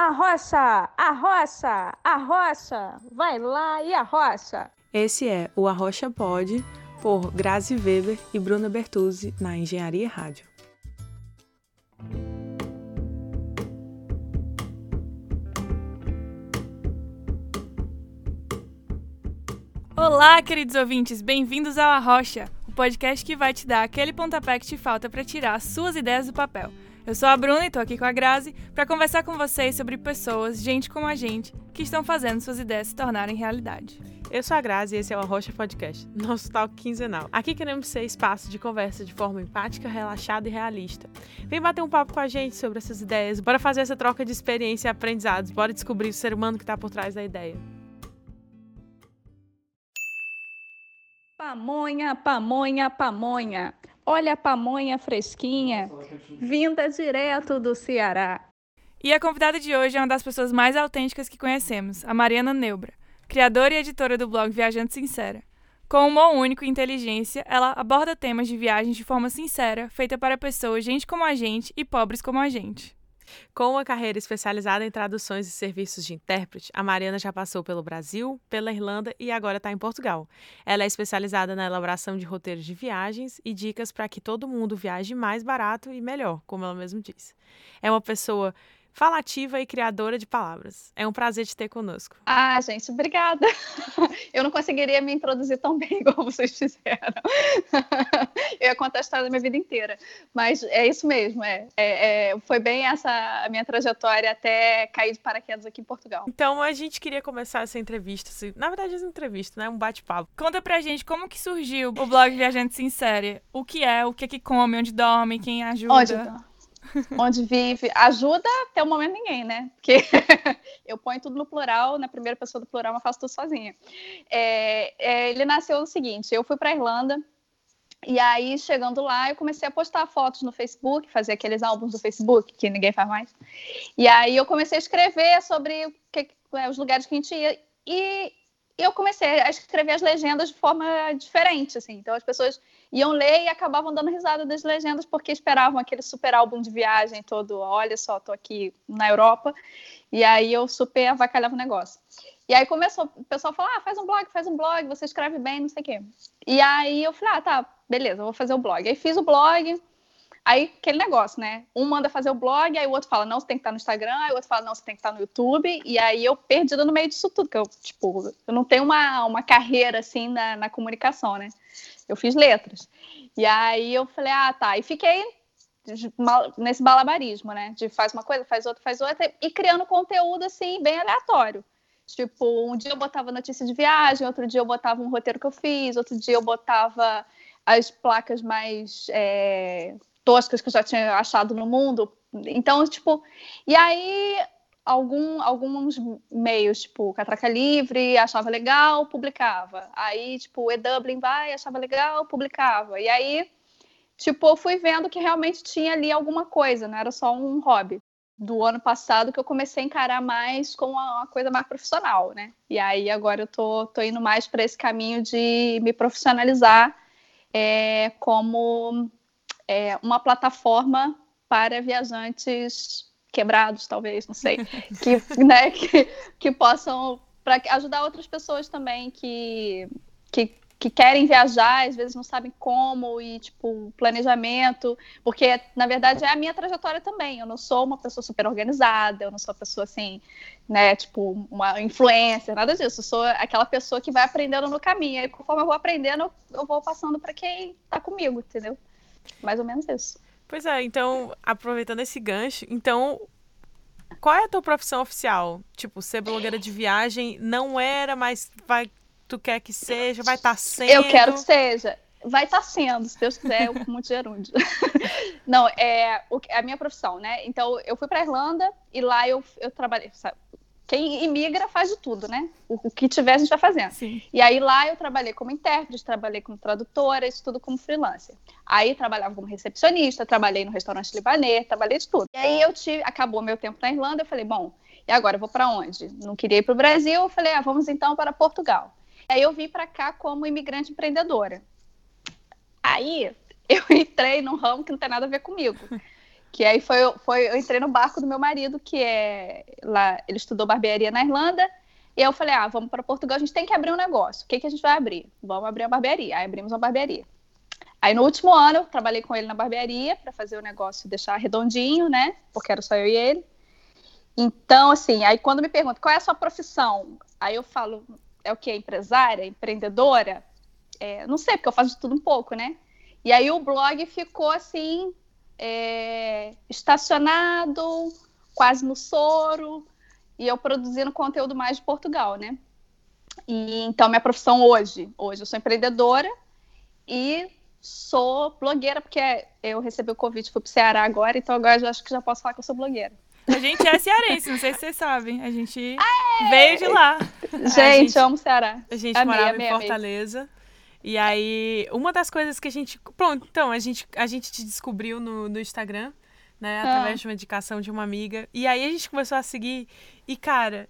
Arrocha, arrocha, arrocha, vai lá e arrocha. Esse é o Arrocha Pod, por Grazi Weber e Bruna Bertuzzi, na Engenharia Rádio. Olá, queridos ouvintes, bem-vindos ao Arrocha, o podcast que vai te dar aquele pontapé que te falta para tirar suas ideias do papel. Eu sou a Bruna e tô aqui com a Grazi para conversar com vocês sobre pessoas, gente como a gente, que estão fazendo suas ideias se tornarem realidade. Eu sou a Grazi e esse é o Arrocha Podcast, nosso talk quinzenal. Aqui queremos ser espaço de conversa de forma empática, relaxada e realista. Vem bater um papo com a gente sobre essas ideias, bora fazer essa troca de experiência e aprendizados, bora descobrir o ser humano que está por trás da ideia. Pamonha, pamonha, pamonha. Olha a pamonha fresquinha, vinda direto do Ceará. E a convidada de hoje é uma das pessoas mais autênticas que conhecemos, a Mariana Neubra, criadora e editora do blog Viajante Sincera. Com humor único e inteligência, ela aborda temas de viagens de forma sincera, feita para pessoas gente como a gente e pobres como a gente. Com uma carreira especializada em traduções e serviços de intérprete, a Mariana já passou pelo Brasil, pela Irlanda e agora está em Portugal. Ela é especializada na elaboração de roteiros de viagens e dicas para que todo mundo viaje mais barato e melhor, como ela mesma disse. É uma pessoa falativa e criadora de palavras. É um prazer te ter conosco. Ah, gente, obrigada. Eu não conseguiria me introduzir tão bem como vocês fizeram. Eu ia contar a história da minha vida inteira. Mas é isso mesmo, é. é, é foi bem essa a minha trajetória até cair de paraquedas aqui em Portugal. Então a gente queria começar essa entrevista, assim, na verdade essa entrevista, né? Um bate-papo. Conta pra gente como que surgiu o blog Viajante Sincere. O que é, o que é que come, onde dorme, quem ajuda. Onde dorme? Onde vive. Ajuda até o momento ninguém, né? Porque eu ponho tudo no plural, na primeira pessoa do plural, mas faço tudo sozinha. É, é, ele nasceu o seguinte: eu fui para Irlanda. E aí, chegando lá, eu comecei a postar fotos no Facebook, fazer aqueles álbuns do Facebook, que ninguém faz mais. E aí eu comecei a escrever sobre que, é, os lugares que a gente ia. E eu comecei a escrever as legendas de forma diferente, assim. Então as pessoas iam ler e acabavam dando risada das legendas porque esperavam aquele super álbum de viagem todo, olha só, tô aqui na Europa. E aí eu super avacalhava o negócio. E aí começou o pessoal a falar, ah, faz um blog, faz um blog, você escreve bem, não sei o quê. E aí eu falei, ah, tá, beleza, vou fazer o blog. Aí fiz o blog, aí aquele negócio, né? Um manda fazer o blog, aí o outro fala, não, você tem que estar no Instagram, aí o outro fala, não, você tem que estar no YouTube. E aí eu perdida no meio disso tudo, que eu, tipo, eu não tenho uma, uma carreira, assim, na, na comunicação, né? Eu fiz letras. E aí eu falei, ah, tá. E fiquei nesse balabarismo, né? De faz uma coisa, faz outra, faz outra, e criando conteúdo assim, bem aleatório. Tipo, um dia eu botava notícia de viagem, outro dia eu botava um roteiro que eu fiz, outro dia eu botava as placas mais é, toscas que eu já tinha achado no mundo. Então, tipo, e aí algum, alguns meios, tipo, Catraca Livre, achava legal, publicava. Aí, tipo, E-Dublin vai, achava legal, publicava. E aí, tipo, eu fui vendo que realmente tinha ali alguma coisa, não era só um hobby. Do ano passado que eu comecei a encarar mais como uma, coisa mais profissional, né? E aí agora eu tô, tô indo mais para esse caminho de me profissionalizar é, como é, uma plataforma para viajantes quebrados, talvez, não sei, que, né, que, que possam para ajudar outras pessoas também que, que, que querem viajar, às vezes não sabem como e tipo planejamento, porque na verdade é a minha trajetória também. Eu não sou uma pessoa super organizada, eu não sou uma pessoa assim, né, tipo uma influencer, nada disso. Eu sou aquela pessoa que vai aprendendo no caminho. E conforme eu vou aprendendo, eu vou passando para quem está comigo, entendeu? Mais ou menos isso. Pois é, então, aproveitando esse gancho, então, qual é a tua profissão oficial? Tipo, ser blogueira de viagem não era, mas vai, tu quer que seja, vai estar tá sendo? Eu quero que seja. Vai estar tá sendo, se Deus quiser, eu com muito gerúndio. não, é, é a minha profissão, né? Então, eu fui para Irlanda e lá eu, eu trabalhei, sabe? Quem imigra faz de tudo, né? O, o, que tiver a gente vai fazendo. Sim. E aí lá eu trabalhei como intérprete, trabalhei como tradutora, isso tudo como freelancer. Aí trabalhava como recepcionista, trabalhei no restaurante libanês, trabalhei de tudo. E aí eu tive, acabou meu tempo na Irlanda, eu falei, bom, e agora eu vou para onde? Não queria ir para o Brasil, eu falei, ah, vamos então para Portugal. E aí eu vim para cá como imigrante empreendedora. Aí eu entrei num ramo que não tem nada a ver comigo Que aí foi, foi, eu entrei no barco do meu marido, que é lá, ele estudou barbearia na Irlanda, e eu falei, ah, vamos para Portugal, a gente tem que abrir um negócio. O que, que a gente vai abrir? Vamos abrir uma barbearia. Aí abrimos uma barbearia. Aí no último ano, eu trabalhei com ele na barbearia para fazer o negócio deixar redondinho, né? Porque era só eu e ele. Então, assim, aí quando me perguntam qual é a sua profissão, aí eu falo, é o que? Empresária? Empreendedora? É, não sei, porque eu faço de tudo um pouco, né? E aí o blog ficou assim, é, estacionado, quase no soro, e eu produzindo conteúdo mais de Portugal, né? E, então, minha profissão hoje, hoje eu sou empreendedora e sou blogueira, porque eu recebi o convite, fui pro Ceará agora, então agora eu acho que já posso falar que eu sou blogueira. A gente é cearense, não sei se vocês sabem. A gente Aê! veio de lá. Gente, gente amo Ceará. A gente amei, morava amei, em Fortaleza. Amei. E aí, uma das coisas que a gente. Pronto, então, a gente, a gente te descobriu no, no Instagram, né? Ah. Através ah. de uma indicação de uma amiga. E aí a gente começou a seguir. E, cara,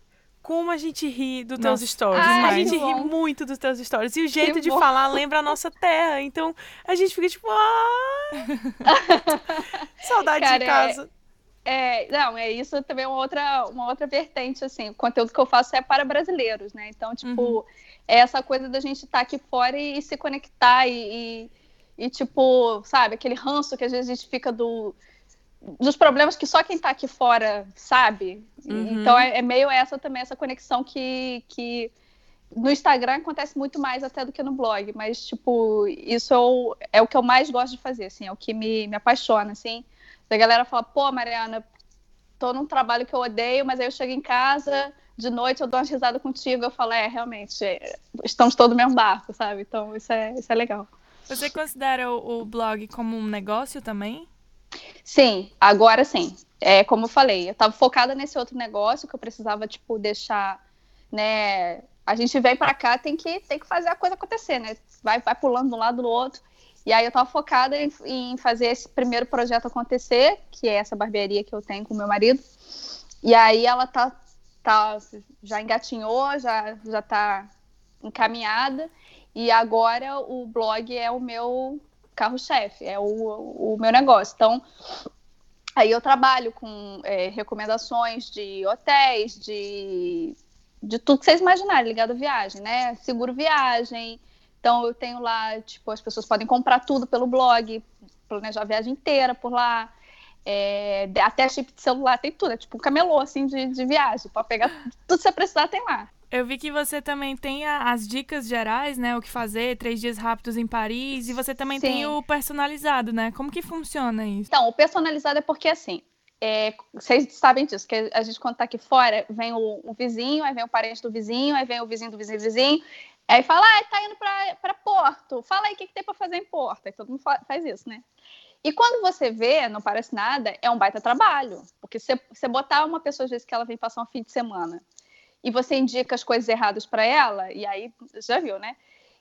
como a gente ri dos teus stories. Ai, a gente ri muito dos teus stories. E o jeito que de bom. falar lembra a nossa terra. Então a gente fica tipo, ah! Saudade Cara, de casa. É, é, não, é isso também é uma outra, uma outra vertente, assim. O conteúdo que eu faço é para brasileiros, né? Então, tipo, uhum. É essa coisa da gente estar tá aqui fora e, e se conectar e, e, e, tipo, sabe, aquele ranço que às vezes a gente fica do dos problemas que só quem está aqui fora sabe. Uhum. Então é, é, meio essa também, essa conexão que, que no Instagram acontece muito mais até do que no blog, mas tipo, isso eu, é o que eu mais gosto de fazer, assim, é o que me, me apaixona, assim. Da galera fala, pô, Mariana, tô num trabalho que eu odeio, mas aí eu chego em casa, de noite eu dou uma risada contigo, eu falo, é, realmente, é, estamos todos no mesmo barco, sabe? Então isso é, isso é legal. Você considera o, o blog como um negócio também? Sim, agora sim. É como eu falei, eu estava focada nesse outro negócio que eu precisava, tipo, deixar, né? A gente vem para cá, tem que, tem que fazer a coisa acontecer, né? Vai, vai pulando de um lado do outro. E aí eu estava focada em, em, fazer esse primeiro projeto acontecer, que é essa barbearia que eu tenho com meu marido. E aí ela tá, tá já engatinhou, já já tá encaminhada. E agora o blog é o meu carro-chefe, é o, o meu negócio. Então, aí eu trabalho com é, recomendações de hotéis, de, de tudo que vocês imaginarem ligado à viagem, né? Seguro viagem. Então, eu tenho lá, tipo, as pessoas podem comprar tudo pelo blog, planejar a viagem inteira por lá. É, até chip de celular, tem tudo. É tipo um camelô, assim, de, de viagem. Pode pegar tudo que você precisar, tem lá. Eu vi que você também tem a, as dicas gerais, né? O que fazer, três dias rápidos em Paris, e você também Sim. tem o personalizado, né? Como que funciona isso? Então, o personalizado é porque assim. É, vocês sabem disso, que a gente, quando tá aqui fora, vem o, o, vizinho, aí vem o parente do vizinho, aí vem o vizinho do vizinho do vizinho, aí fala, ah, tá indo para Porto, fala aí o que, que tem para fazer em Porto. Aí todo mundo faz isso, né? E quando você vê, não parece nada, é um baita trabalho. Porque você, botar uma pessoa, às vezes, que ela vem passar um fim de semana e você indica as coisas erradas para ela, e aí já viu, né?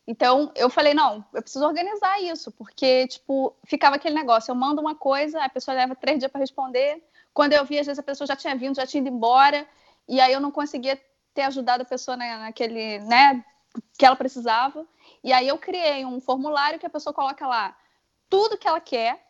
Então eu falei, não, eu preciso organizar isso, porque, tipo, ficava aquele negócio, eu mando uma coisa, a pessoa leva três dias para responder. Quando eu vi, às vezes a pessoa já tinha vindo, já tinha ido embora, e aí eu não conseguia ter ajudado a pessoa na, naquele, né, que ela precisava. E aí eu criei um formulário que a pessoa coloca lá tudo que ela quer,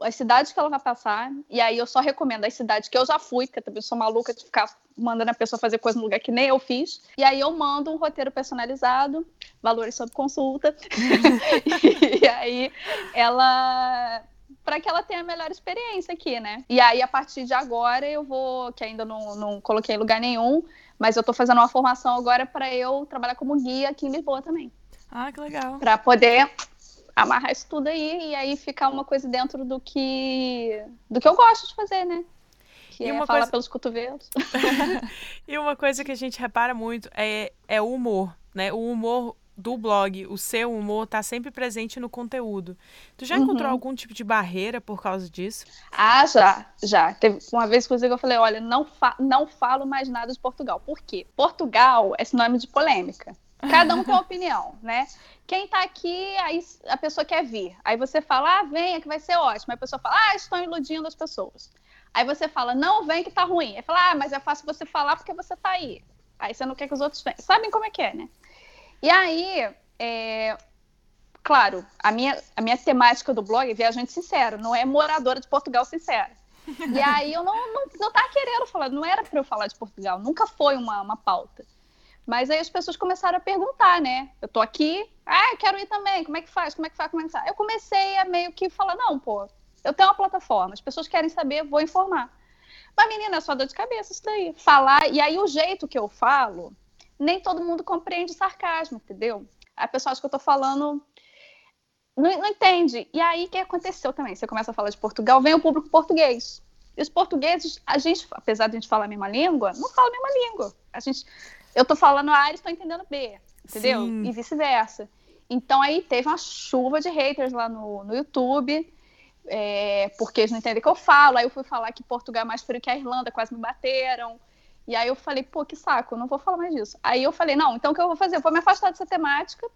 as cidades que ela vai passar, e aí eu só recomendo as cidades que eu já fui, porque eu também sou maluca de ficar mandando a pessoa fazer coisa no lugar que nem eu fiz. E aí eu mando um roteiro personalizado, valores sob consulta. e aí ela para que ela tenha a melhor experiência aqui, né? E aí, a partir de agora, eu vou, que ainda não, não coloquei em lugar nenhum, mas eu tô fazendo uma formação agora para eu trabalhar como guia aqui em Lisboa também. Ah, que legal. Para poder amarrar isso tudo aí e aí ficar uma coisa dentro do que do que eu gosto de fazer, né? Que e é falar coisa... pelos cotovelos. e uma coisa que a gente repara muito é, é o humor, né? O humor do blog, o seu humor tá sempre presente no conteúdo. Tu já encontrou uhum. algum tipo de barreira por causa disso? Ah, já, já. Teve uma vez, inclusive, eu falei, olha, não, fa não falo mais nada de Portugal. Por quê? Portugal é sinônimo de polêmica. Cada um tem uma opinião, né? Quem tá aqui, aí a pessoa quer vir. Aí você fala, ah, venha que vai ser ótimo. Aí a pessoa fala, ah, estão iludindo as pessoas. Aí você fala, não, vem que tá ruim. Aí fala, ah, mas é fácil você falar porque você tá aí. Aí você não quer que os outros venham. Sabem como é que é, né? E aí, é... claro, a minha, a minha temática do blog é viajante sincero, não é moradora de Portugal sincera. E aí eu não, não, não tava querendo falar, não era para eu falar de Portugal, nunca foi uma, uma pauta. Mas aí as pessoas começaram a perguntar, né? Eu tô aqui, ah, eu quero ir também, como é que faz? Como é que faz? Como é que faz? Eu comecei a meio que falar, não, pô, eu tenho uma plataforma, as pessoas querem saber, vou informar. Mas, menina, é só dor de cabeça isso daí. Falar, e aí o jeito que eu falo, nem todo mundo compreende sarcasmo, entendeu? A pessoa acha que eu tô falando. Não, não entende. E aí o que aconteceu também? Você começa a falar de Portugal, vem o público português. E os portugueses, a gente, apesar de a gente falar a mesma língua, não fala a mesma língua. A gente, eu tô falando A, eles estão entendendo B, entendeu? Sim. E vice-versa. Então aí teve uma chuva de haters lá no, no YouTube é, porque eles não entendem o que eu falo. Aí eu fui falar que Portugal é mais frio que a Irlanda, quase me bateram. E aí eu falei, pô, que saco, não vou falar mais disso. Aí eu falei, não, então o que eu vou fazer? Eu vou me afastar dessa temática,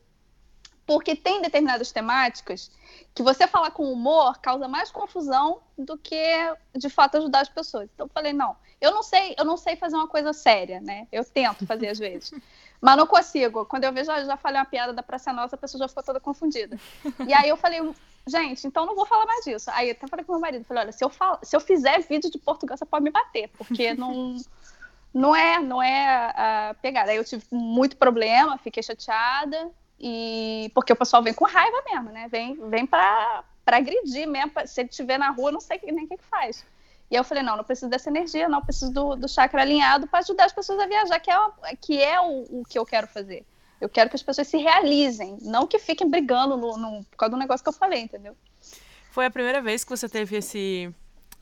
porque tem determinadas temáticas que você falar com humor causa mais confusão do que de fato ajudar as pessoas. Então eu falei, não, eu não sei, eu não sei fazer uma coisa séria, né? Eu tento fazer às vezes. Mas não consigo. Quando eu vejo, já falei uma piada da Praça Nossa, a pessoa já ficou toda confundida. E aí eu falei, gente, então não vou falar mais disso. Aí eu até falei com meu marido, falei, olha, se eu, falo, se eu fizer vídeo de Portugal, você pode me bater, porque não, não é, não é a pegada. Aí eu tive muito problema, fiquei chateada, e porque o pessoal vem com raiva mesmo, né? Vem, vem para agredir mesmo. Se ele estiver na rua, não sei nem o que, que faz. E eu falei, não, não preciso dessa energia, não, preciso do, do chakra alinhado para ajudar as pessoas a viajar, que é, que é o, o que eu quero fazer. Eu quero que as pessoas se realizem, não que fiquem brigando no, no, por causa do negócio que eu falei, entendeu? Foi a primeira vez que você teve esse,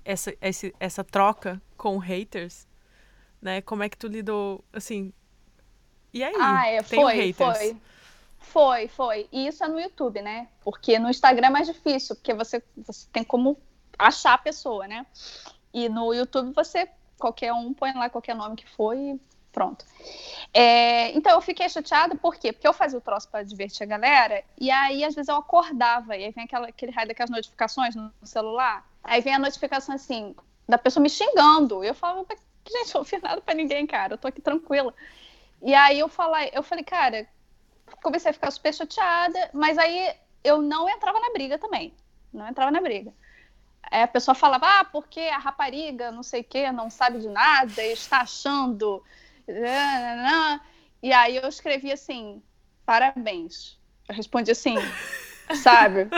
essa, esse, essa troca com haters, né? Como é que tu lidou, assim... E aí? Ah, é, foi, haters? foi. Foi, foi. E isso é no YouTube, né? Porque no Instagram é mais difícil, porque você, você tem como achar a pessoa, né? E no YouTube você, qualquer um põe lá qualquer nome que for e Pronto. É, então eu fiquei chateada, por quê? Porque eu fazia o troço para divertir a galera, e aí às vezes eu acordava, e aí vem aquela, aquele raio daquelas notificações no celular, aí vem a notificação assim, da pessoa me xingando. Eu falava, gente, eu não fiz nada pra ninguém, cara, eu tô aqui tranquila. E aí eu falei, eu falei, cara, comecei a ficar super chateada, mas aí eu não entrava na briga também. Não entrava na briga. Aí a pessoa falava, ah, porque a rapariga, não sei o quê, não sabe de nada, está achando e aí eu escrevi assim, parabéns. Eu respondi assim, sabe?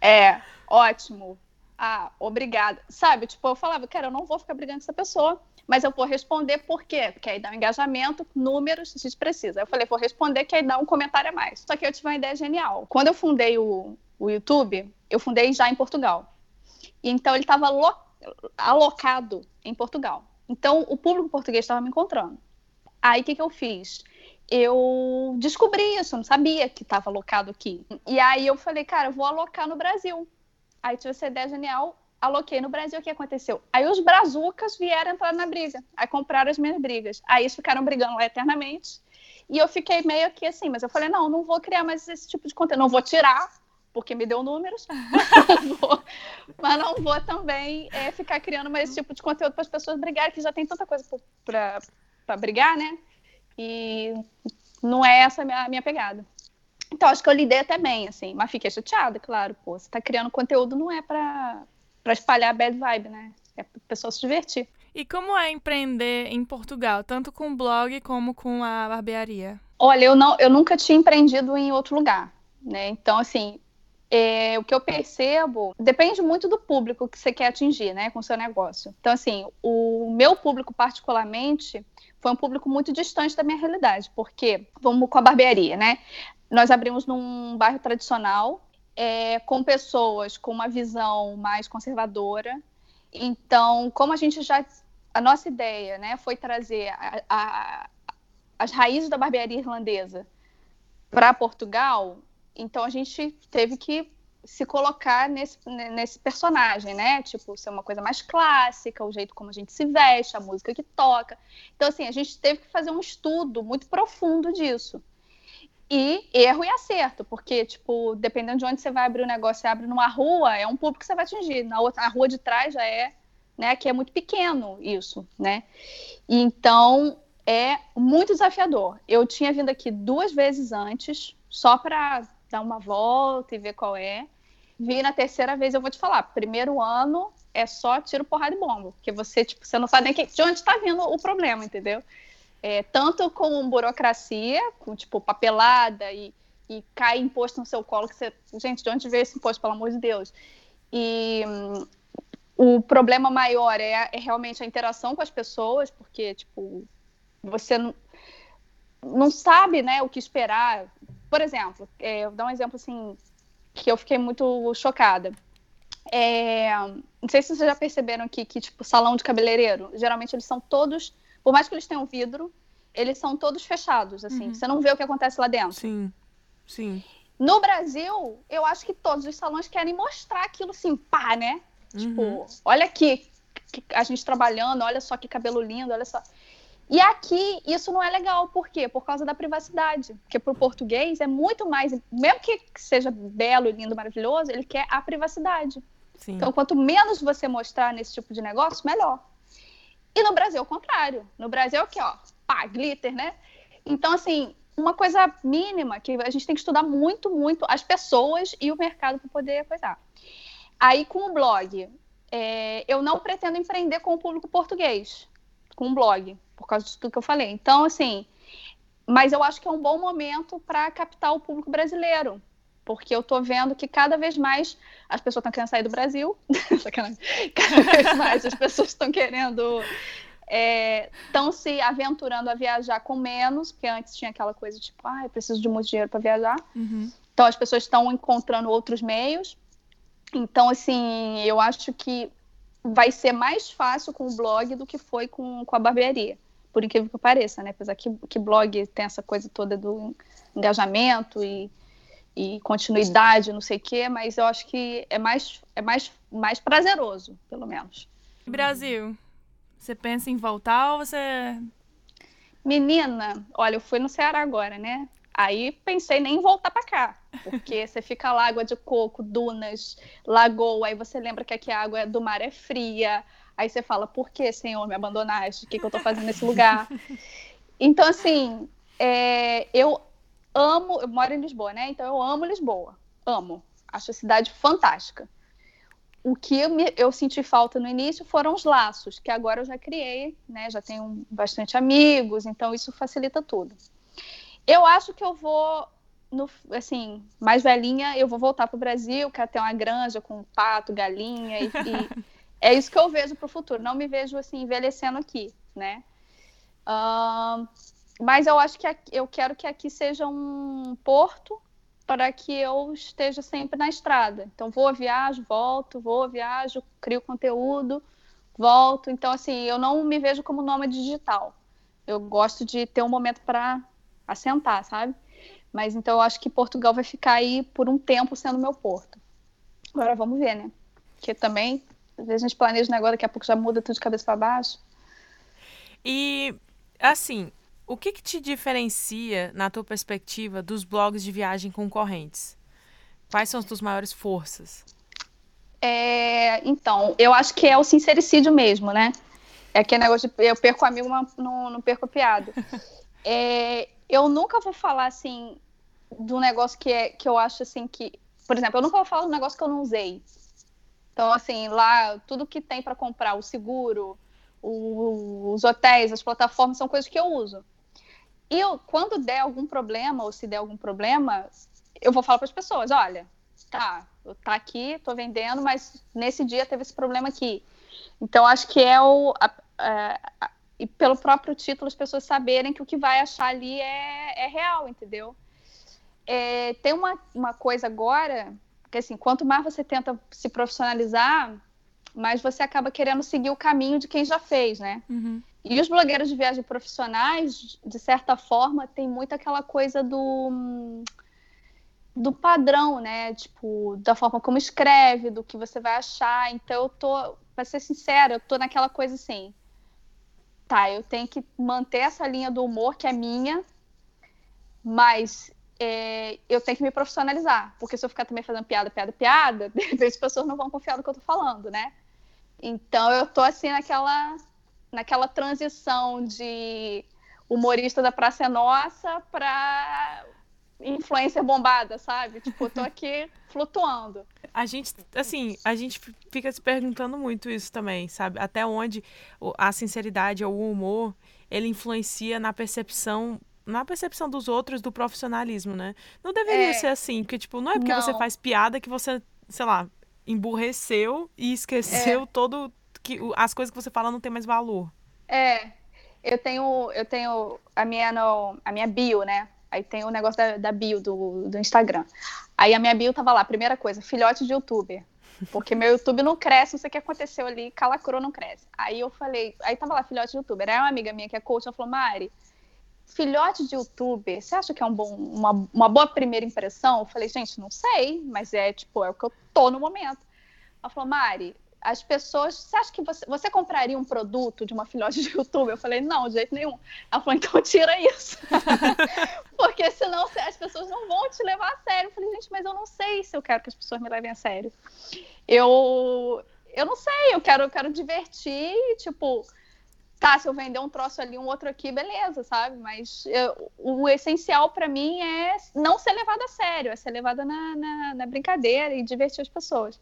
É, ótimo. Ah, obrigada. Sabe, tipo, eu falava, cara, eu não vou ficar brigando com essa pessoa, mas eu vou responder por quê? Porque aí dá um engajamento, números, a gente precisa. Eu falei, vou responder que aí dá um comentário a mais. Só que eu tive uma ideia genial. Quando eu fundei o, o YouTube, eu fundei já em Portugal. Então ele estava alocado em Portugal. Então o público português estava me encontrando. Aí o que, que eu fiz? Eu descobri isso, não sabia que estava alocado aqui. E aí eu falei, cara, eu vou alocar no Brasil. Aí tive essa ideia genial, aloquei no Brasil, o que aconteceu? Aí os brazucas vieram entrar na briga, aí compraram as minhas brigas. Aí eles ficaram brigando lá eternamente. E eu fiquei meio que assim, mas eu falei, não, não vou criar mais esse tipo de conteúdo, não vou tirar, porque me deu números, vou, mas não vou também é, ficar criando mais esse tipo de conteúdo para as pessoas brigarem, que já tem tanta coisa para para brigar, né? E não é essa a minha, a minha pegada. Então, acho que eu lidei até bem, assim, mas fiquei chateada, claro, pô, você tá criando conteúdo não é para espalhar bad vibe, né? É pra pessoa se divertir. E como é empreender em Portugal, tanto com o blog como com a barbearia? Olha, eu, não, eu nunca tinha empreendido em outro lugar, né? Então, assim, é, o que eu percebo depende muito do público que você quer atingir, né, com o seu negócio. Então, assim, o meu público particularmente foi um público muito distante da minha realidade, porque vamos com a barbearia, né? Nós abrimos num bairro tradicional, é, com pessoas com uma visão mais conservadora. Então, como a gente já a nossa ideia, né, foi trazer a, a, as raízes da barbearia irlandesa para Portugal, então a gente teve que se colocar nesse, nesse personagem, né? Tipo, ser uma coisa mais clássica, o jeito como a gente se veste, a música que toca. Então, assim, a gente teve que fazer um estudo muito profundo disso. E erro e acerto, porque, tipo, dependendo de onde você vai abrir o negócio, você abre numa rua, é um público que você vai atingir. Na outra, a rua de trás já é, né? Que é muito pequeno isso, né? Então, é muito desafiador. Eu tinha vindo aqui duas vezes antes, só para dar uma volta e ver qual é. Vi na terceira vez, eu vou te falar, primeiro ano é só tiro, porrada e bomba, porque você, tipo, você não sabe nem que, de onde está vindo o problema, entendeu? É, tanto com burocracia, com, tipo, papelada e, e cai imposto no seu colo, que você, gente, de onde veio esse imposto, pelo amor de Deus? E hum, o problema maior é, é, realmente a interação com as pessoas, porque, tipo, você não, não sabe, né, o que esperar. Por exemplo, é, eu vou dar um exemplo, assim, que eu fiquei muito chocada. É, não sei se vocês já perceberam aqui que, tipo, salão de cabeleireiro, geralmente eles são todos, por mais que eles tenham vidro, eles são todos fechados, assim. Uhum. Você não vê o que acontece lá dentro. Sim, sim. No Brasil, eu acho que todos os salões querem mostrar aquilo assim, pá, né? Tipo, uhum. Tipo, olha aqui a gente trabalhando, olha só que cabelo lindo, olha só. E aqui isso não é legal, por quê? Por causa da privacidade. Porque para o português é muito mais, mesmo que seja belo, lindo, maravilhoso, ele quer a privacidade. Sim. Então, quanto menos você mostrar nesse tipo de negócio, melhor. E no Brasil, o contrário. No Brasil, é o que, ó, pá, glitter, né? Então, assim, uma coisa mínima que a gente tem que estudar muito, muito as pessoas e o mercado para poder coisar. Aí, com o blog, é, eu não pretendo empreender com o público português, com o blog, por causa de tudo que eu falei. Então, assim, mas eu acho que é um bom momento para captar o público brasileiro, porque eu estou vendo que cada vez mais as pessoas estão querendo sair do Brasil, cada vez mais as pessoas estão querendo estão é, se aventurando a viajar com menos, porque antes tinha aquela coisa tipo, ah, eu preciso de muito dinheiro para viajar. Uhum. Então as pessoas estão encontrando outros meios. Então, assim, eu acho que vai ser mais fácil com o blog do que foi com, com a barbearia, por incrível que pareça, né? Apesar que, que blog tem essa coisa toda do engajamento e, e continuidade, não sei o quê, mas eu acho que é mais, é mais, mais prazeroso, pelo menos. Brasil, você pensa em voltar ou você. Menina, olha, eu fui no Ceará agora, né? Aí pensei nem em voltar para cá, porque você fica lá, água de coco, dunas, lagoa, aí você lembra que aqui a água do mar é fria, aí você fala, por que, Senhor, me abandonaste? O que, que eu tô fazendo nesse lugar? Então, assim, é, eu amo, eu moro em Lisboa, né? Então eu amo Lisboa, amo, acho a cidade fantástica o que eu, me, eu, senti falta no início foram os laços, que agora eu já criei, né? Já tenho bastante amigos, então isso facilita tudo. Eu acho que eu vou, no, assim, mais velhinha, eu vou voltar para o Brasil, quero ter uma granja com pato, galinha, e, e é isso que eu vejo para o futuro. Não me vejo, assim, envelhecendo aqui, né? Uh, mas eu acho que aqui, eu quero que aqui seja um porto para que eu esteja sempre na estrada. Então, vou, viajo, volto, vou, viajo, crio conteúdo, volto. Então, assim, eu não me vejo como nômade digital. Eu gosto de ter um momento para assentar, sabe? Mas então eu acho que Portugal vai ficar aí por um tempo sendo meu porto. Agora vamos ver, né? Porque também, às vezes a gente planeja um negócio, daqui a pouco já muda tudo de cabeça para baixo. E, assim, o que, que te diferencia, na tua perspectiva, dos blogs de viagem concorrentes? Quais são as tuas maiores forças? É, então, eu acho que é o sincericídio mesmo, né? É aquele negócio de eu perco amigo, mas não, não perco piada. É, eu nunca vou falar assim do negócio que, é, que eu acho assim que. Por exemplo, eu nunca vou falar do negócio que eu não usei. Então, assim, lá, tudo que tem para comprar, o seguro, o, os hotéis, as plataformas, são coisas que eu uso. Eu, quando der algum problema, ou se der algum problema, eu vou falar para as pessoas: olha, tá, tá aqui, tô vendendo, mas nesse dia teve esse problema aqui. Então, acho que é o. A, a, e pelo próprio título, as pessoas saberem que o que vai achar ali é, é real, entendeu? É, tem uma, uma coisa agora, que assim, quanto mais você tenta se profissionalizar, mais você acaba querendo seguir o caminho de quem já fez, né? Uhum. E os blogueiros de viagem profissionais, de certa forma, tem muito aquela coisa do do padrão, né? Tipo, da forma como escreve, do que você vai achar. Então eu tô, para ser sincera, eu tô naquela coisa assim. Tá, eu tenho que manter essa linha do humor que é minha, mas é, eu tenho que me profissionalizar, porque se eu ficar também fazendo piada, piada, piada, de repente as pessoas não vão confiar no que eu tô falando, né? Então eu tô assim naquela naquela transição de humorista da Praça é Nossa para influencer bombada, sabe? Tipo, eu tô aqui flutuando. A gente, assim, a gente fica se perguntando muito isso também, sabe? Até onde a sinceridade ou o humor, ele influencia na percepção na percepção dos outros do profissionalismo, né? Não deveria é. ser assim, porque, tipo, não é porque não. você faz piada que você, sei lá, emburreceu e esqueceu é. todo que as coisas que você fala não tem mais valor. É. Eu tenho, eu tenho a minha no, a minha bio, né? Aí tem o negócio da, da bio do, do Instagram. Aí a minha bio tava lá, primeira coisa, filhote de youtuber. Porque meu YouTube não cresce, não sei o que aconteceu ali, calacrou não cresce. Aí eu falei, aí tava lá, filhote de youtuber. Aí uma amiga minha que é coach, ela falou, Mari, filhote de youtuber, você acha que é um bom, uma, uma boa primeira impressão? Eu falei, gente, não sei, mas é tipo, é o que eu tô no momento. Ela falou, Mari, as pessoas. Você acha que você, você compraria um produto de uma filhote de YouTube? Eu falei, não, de jeito nenhum. Ela falou, então tira isso. Porque senão as pessoas não vão te levar a sério. Eu falei, gente, mas eu não sei se eu quero que as pessoas me levem a sério. Eu, eu não sei, eu quero, eu quero divertir, tipo. Tá, se eu vender um troço ali, um outro aqui, beleza, sabe? Mas eu, o essencial para mim é não ser levada a sério, é ser levada na, na, na brincadeira e divertir as pessoas.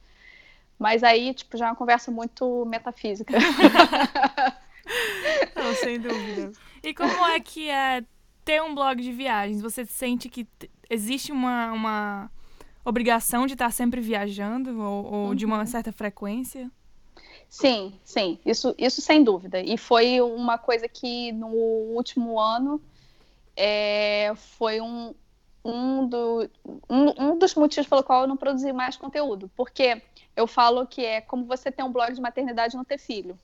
Mas aí, tipo, já é uma conversa muito metafísica. Não, sem dúvida. E como é que é ter um blog de viagens? Você sente que existe uma, uma obrigação de estar sempre viajando ou, ou uhum. de uma uhum. certa frequência? Sim, sim, isso, isso sem dúvida. E foi uma coisa que no último ano é, foi um, um, do, um, um dos motivos pelo qual eu não produzi mais conteúdo. Porque eu falo que é como você ter um blog de maternidade e não ter filho.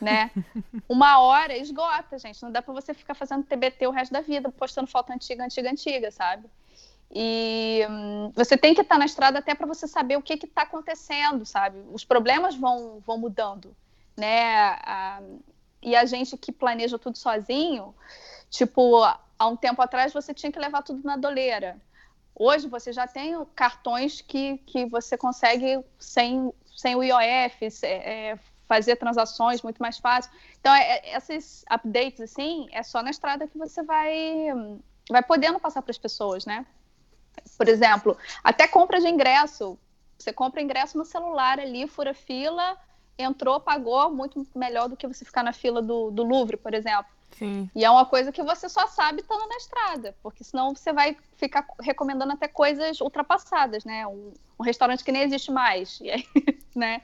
Né? Uma hora esgota, gente. Não dá para você ficar fazendo TBT o resto da vida, postando foto antiga, antiga, antiga, sabe? E hum, você tem que estar na estrada até para você saber o que está acontecendo, sabe? Os problemas vão, vão mudando, né? A, e a gente que planeja tudo sozinho, tipo, há um tempo atrás você tinha que levar tudo na doleira. Hoje você já tem cartões que, que você consegue sem, sem o IOF é, fazer transações muito mais fácil. Então, é, é, esses updates, assim, é só na estrada que você vai, vai podendo passar para as pessoas, né? Por exemplo, até compra de ingresso. Você compra ingresso no celular ali, fura fila, entrou, pagou, muito melhor do que você ficar na fila do, do Louvre, por exemplo. Sim. E é uma coisa que você só sabe estando na estrada, porque senão você vai ficar recomendando até coisas ultrapassadas, né? Um, um restaurante que nem existe mais, aí, né?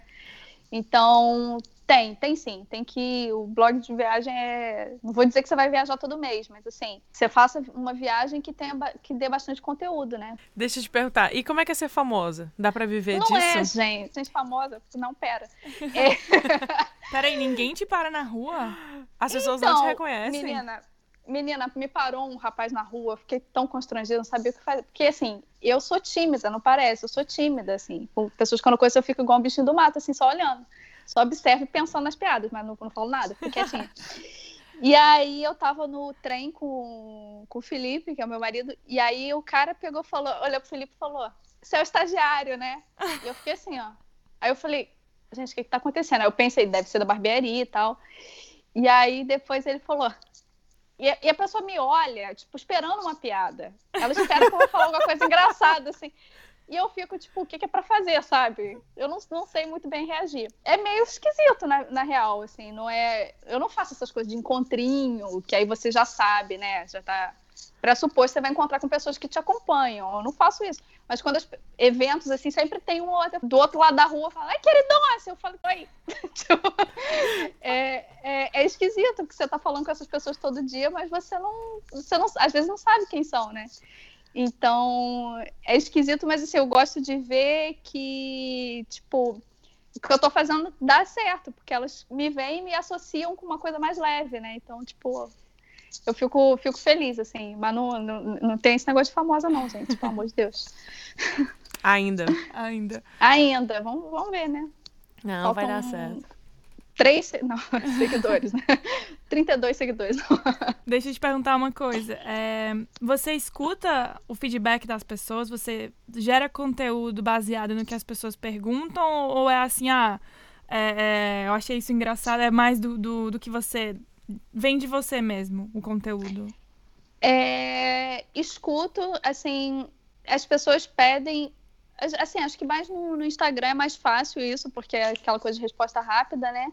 Então, tem, tem sim. Tem que. O blog de viagem é. Não vou dizer que você vai viajar todo mês, mas assim, você faça uma viagem que tenha que dê bastante conteúdo, né? Deixa eu te perguntar, e como é que é ser famosa? Dá pra viver não disso? Não é, gente. Gente famosa, não, pera. É... Peraí, ninguém te para na rua? As pessoas então, não te então, reconhecem? Menina, menina, me parou um rapaz na rua, fiquei tão constrangida, não sabia o que fazer. Porque, assim, eu sou tímida, não parece? Eu sou tímida, assim. Com pessoas que eu não conheço, eu fico igual um bichinho do mato, assim, só olhando. Só observo pensando nas piadas, mas não, não falo nada, fico quietinha. E aí eu tava no trem com, com o Felipe, que é o meu marido, e aí o cara pegou, falou, olhou pro Felipe e falou: Você é o estagiário, né? E eu fiquei assim, ó. Aí eu falei, gente, o que, que tá acontecendo? Aí eu pensei, deve ser da barbearia e tal. E aí depois ele falou. E, e a pessoa me olha, tipo, esperando uma piada. Ela espera que eu vou falar alguma coisa engraçada, assim. E eu fico, tipo, o que, que é para fazer, sabe? Eu não, não sei muito bem reagir. É meio esquisito, na, na real, assim, não é... Eu não faço essas coisas de encontrinho, que aí você já sabe, né? Já tá pressuposto você vai encontrar com pessoas que te acompanham. Eu não faço isso. Mas quando os eventos, assim, sempre tem um outro do outro lado da rua fala, ai, queridão, assim, eu falo. Tipo, é, é, é, esquisito, porque você tá falando com essas pessoas todo dia, mas você não, você não, às vezes não sabe quem são, né? Então, é esquisito, mas assim, eu gosto de ver que, tipo, o que eu tô fazendo dá certo, porque elas me veem e me associam com uma coisa mais leve, né? Então, tipo, eu fico, fico feliz, assim, mas não, não, não tem esse negócio de famosa, não, gente, pelo amor de Deus. Ainda. Ainda. Ainda, vamos, vamos ver, né? Não, Faltam vai dar certo três não, seguidores, né? 32 seguidores. Deixa eu te perguntar uma coisa. É, você escuta o feedback das pessoas? Você gera conteúdo baseado no que as pessoas perguntam? Ou é assim, ah, é, é, eu achei isso engraçado, é mais do, do, do, que você. Vem de você mesmo, o conteúdo? É, escuto, assim, as pessoas pedem. Assim, acho que mais no, no Instagram é mais fácil isso, porque é aquela coisa de resposta rápida, né?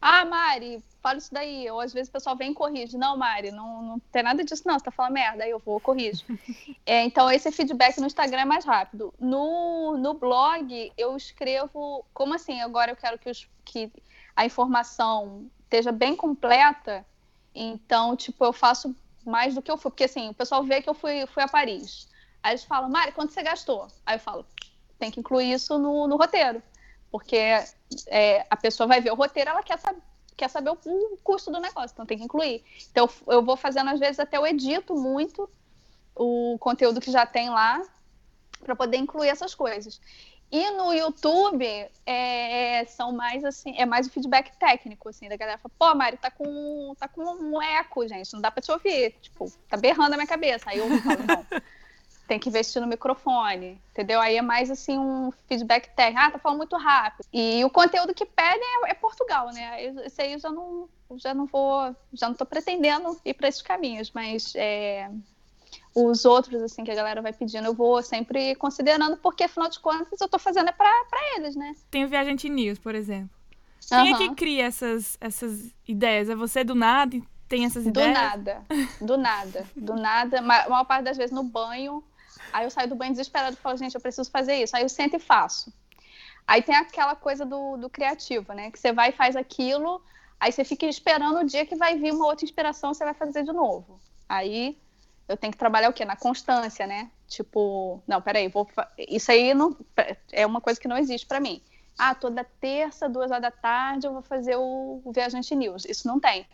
Ah, Mari, fala isso daí. Ou às vezes o pessoal vem e corrige. Não, Mari, não, não tem nada disso, não. Você tá falando merda. Aí eu vou, corrijo. é, então, esse feedback no Instagram é mais rápido. No, no blog, eu escrevo. Como assim? Agora eu quero que, os, que a informação esteja bem completa. Então, tipo, eu faço mais do que eu fui. Porque assim, o pessoal vê que eu fui, fui a Paris. Aí eles falam, Mari, quanto você gastou? Aí eu falo, tem que incluir isso no, no roteiro. Porque é, a pessoa vai ver o roteiro, ela quer saber, quer saber o, o, custo do negócio, então tem que incluir. Então eu vou fazendo, às vezes, até eu edito muito o conteúdo que já tem lá para poder incluir essas coisas. E no YouTube é, são mais assim, é mais o feedback técnico, assim, da galera fala, pô, Mari, tá com, tá com um eco, gente, não dá pra te ouvir. Tipo, tá berrando a minha cabeça. Aí eu falo, não tem que investir no microfone, entendeu? Aí é mais assim um feedback técnico. Ah, tá falando muito rápido. E o conteúdo que pedem é, é Portugal, né? Isso aí eu já não, já não vou, já não tô pretendendo ir para esses caminhos, mas é, os outros, assim, que a galera vai pedindo, eu vou sempre considerando, porque afinal de contas eu tô fazendo é pra, pra eles, né? Tem o Viajante News, por exemplo. Quem uhum. é que cria essas, essas ideias? É você do nada? Tem essas ideias? Do nada, do nada, do nada. A maior parte das vezes no banho, Aí eu saio do banho desesperado e falo, gente, eu preciso fazer isso. Aí eu sento e faço. Aí tem aquela coisa do, do criativo, né? Que você vai e faz aquilo, aí você fica esperando o dia que vai vir uma outra inspiração, você vai fazer de novo. Aí eu tenho que trabalhar o quê? Na constância, né? Tipo, não, peraí, vou isso aí não é uma coisa que não existe para mim. Ah, toda terça, duas horas da tarde, eu vou fazer o, o Viajante News. Isso não tem.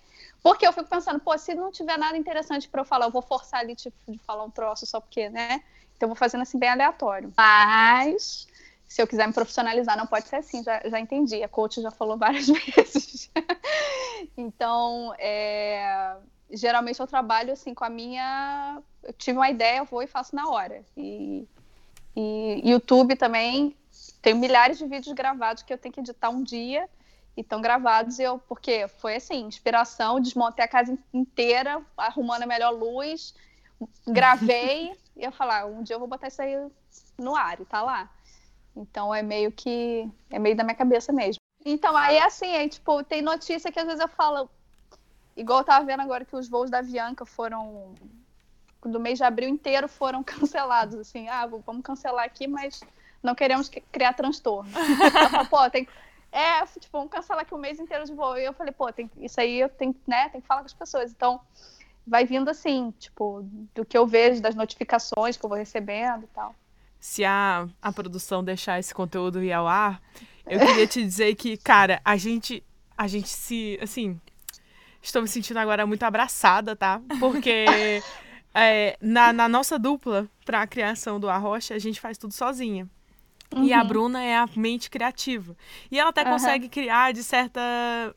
Porque eu fico pensando, pô, se não tiver nada interessante para eu falar, eu vou forçar ali, tipo, de falar um troço só porque, né? Eu vou fazendo assim bem aleatório. Mas, se eu quiser me profissionalizar, não pode ser assim, já, já entendi. A coach já falou várias vezes. então, é, geralmente eu trabalho assim com a minha. Eu tive uma ideia, eu vou e faço na hora. E, e YouTube também, tenho milhares de vídeos gravados que eu tenho que editar um dia e estão gravados eu porque foi assim inspiração desmontei a casa inteira arrumando a melhor luz gravei e eu falar, um dia eu vou botar isso aí no ar e tá lá. Então é meio que é meio da minha cabeça mesmo. Então aí é assim, aí, tipo, tem notícia que às vezes eu falo, igual eu tava vendo agora que os voos da Avianca foram do mês de abril inteiro foram cancelados, assim, ah, vamos cancelar aqui, mas não queremos criar transtorno. falo, pô, tem é, tipo, vamos cancelar aqui o mês inteiro de voo. E eu falei, pô, tem, isso aí eu tenho, né, tem que falar com as pessoas. Então, vai vindo assim, tipo, do que eu vejo, das notificações que eu vou recebendo e tal. Se a, a produção deixar esse conteúdo ir ao ar, eu queria te dizer que, cara, a gente, a gente se, assim, estou me sentindo agora muito abraçada, tá? Porque é, na, na nossa dupla para a criação do Arrocha, a gente faz tudo sozinha. Uhum. E a uhum. Bruna é a mente criativa. E ela até uhum. consegue criar de certa,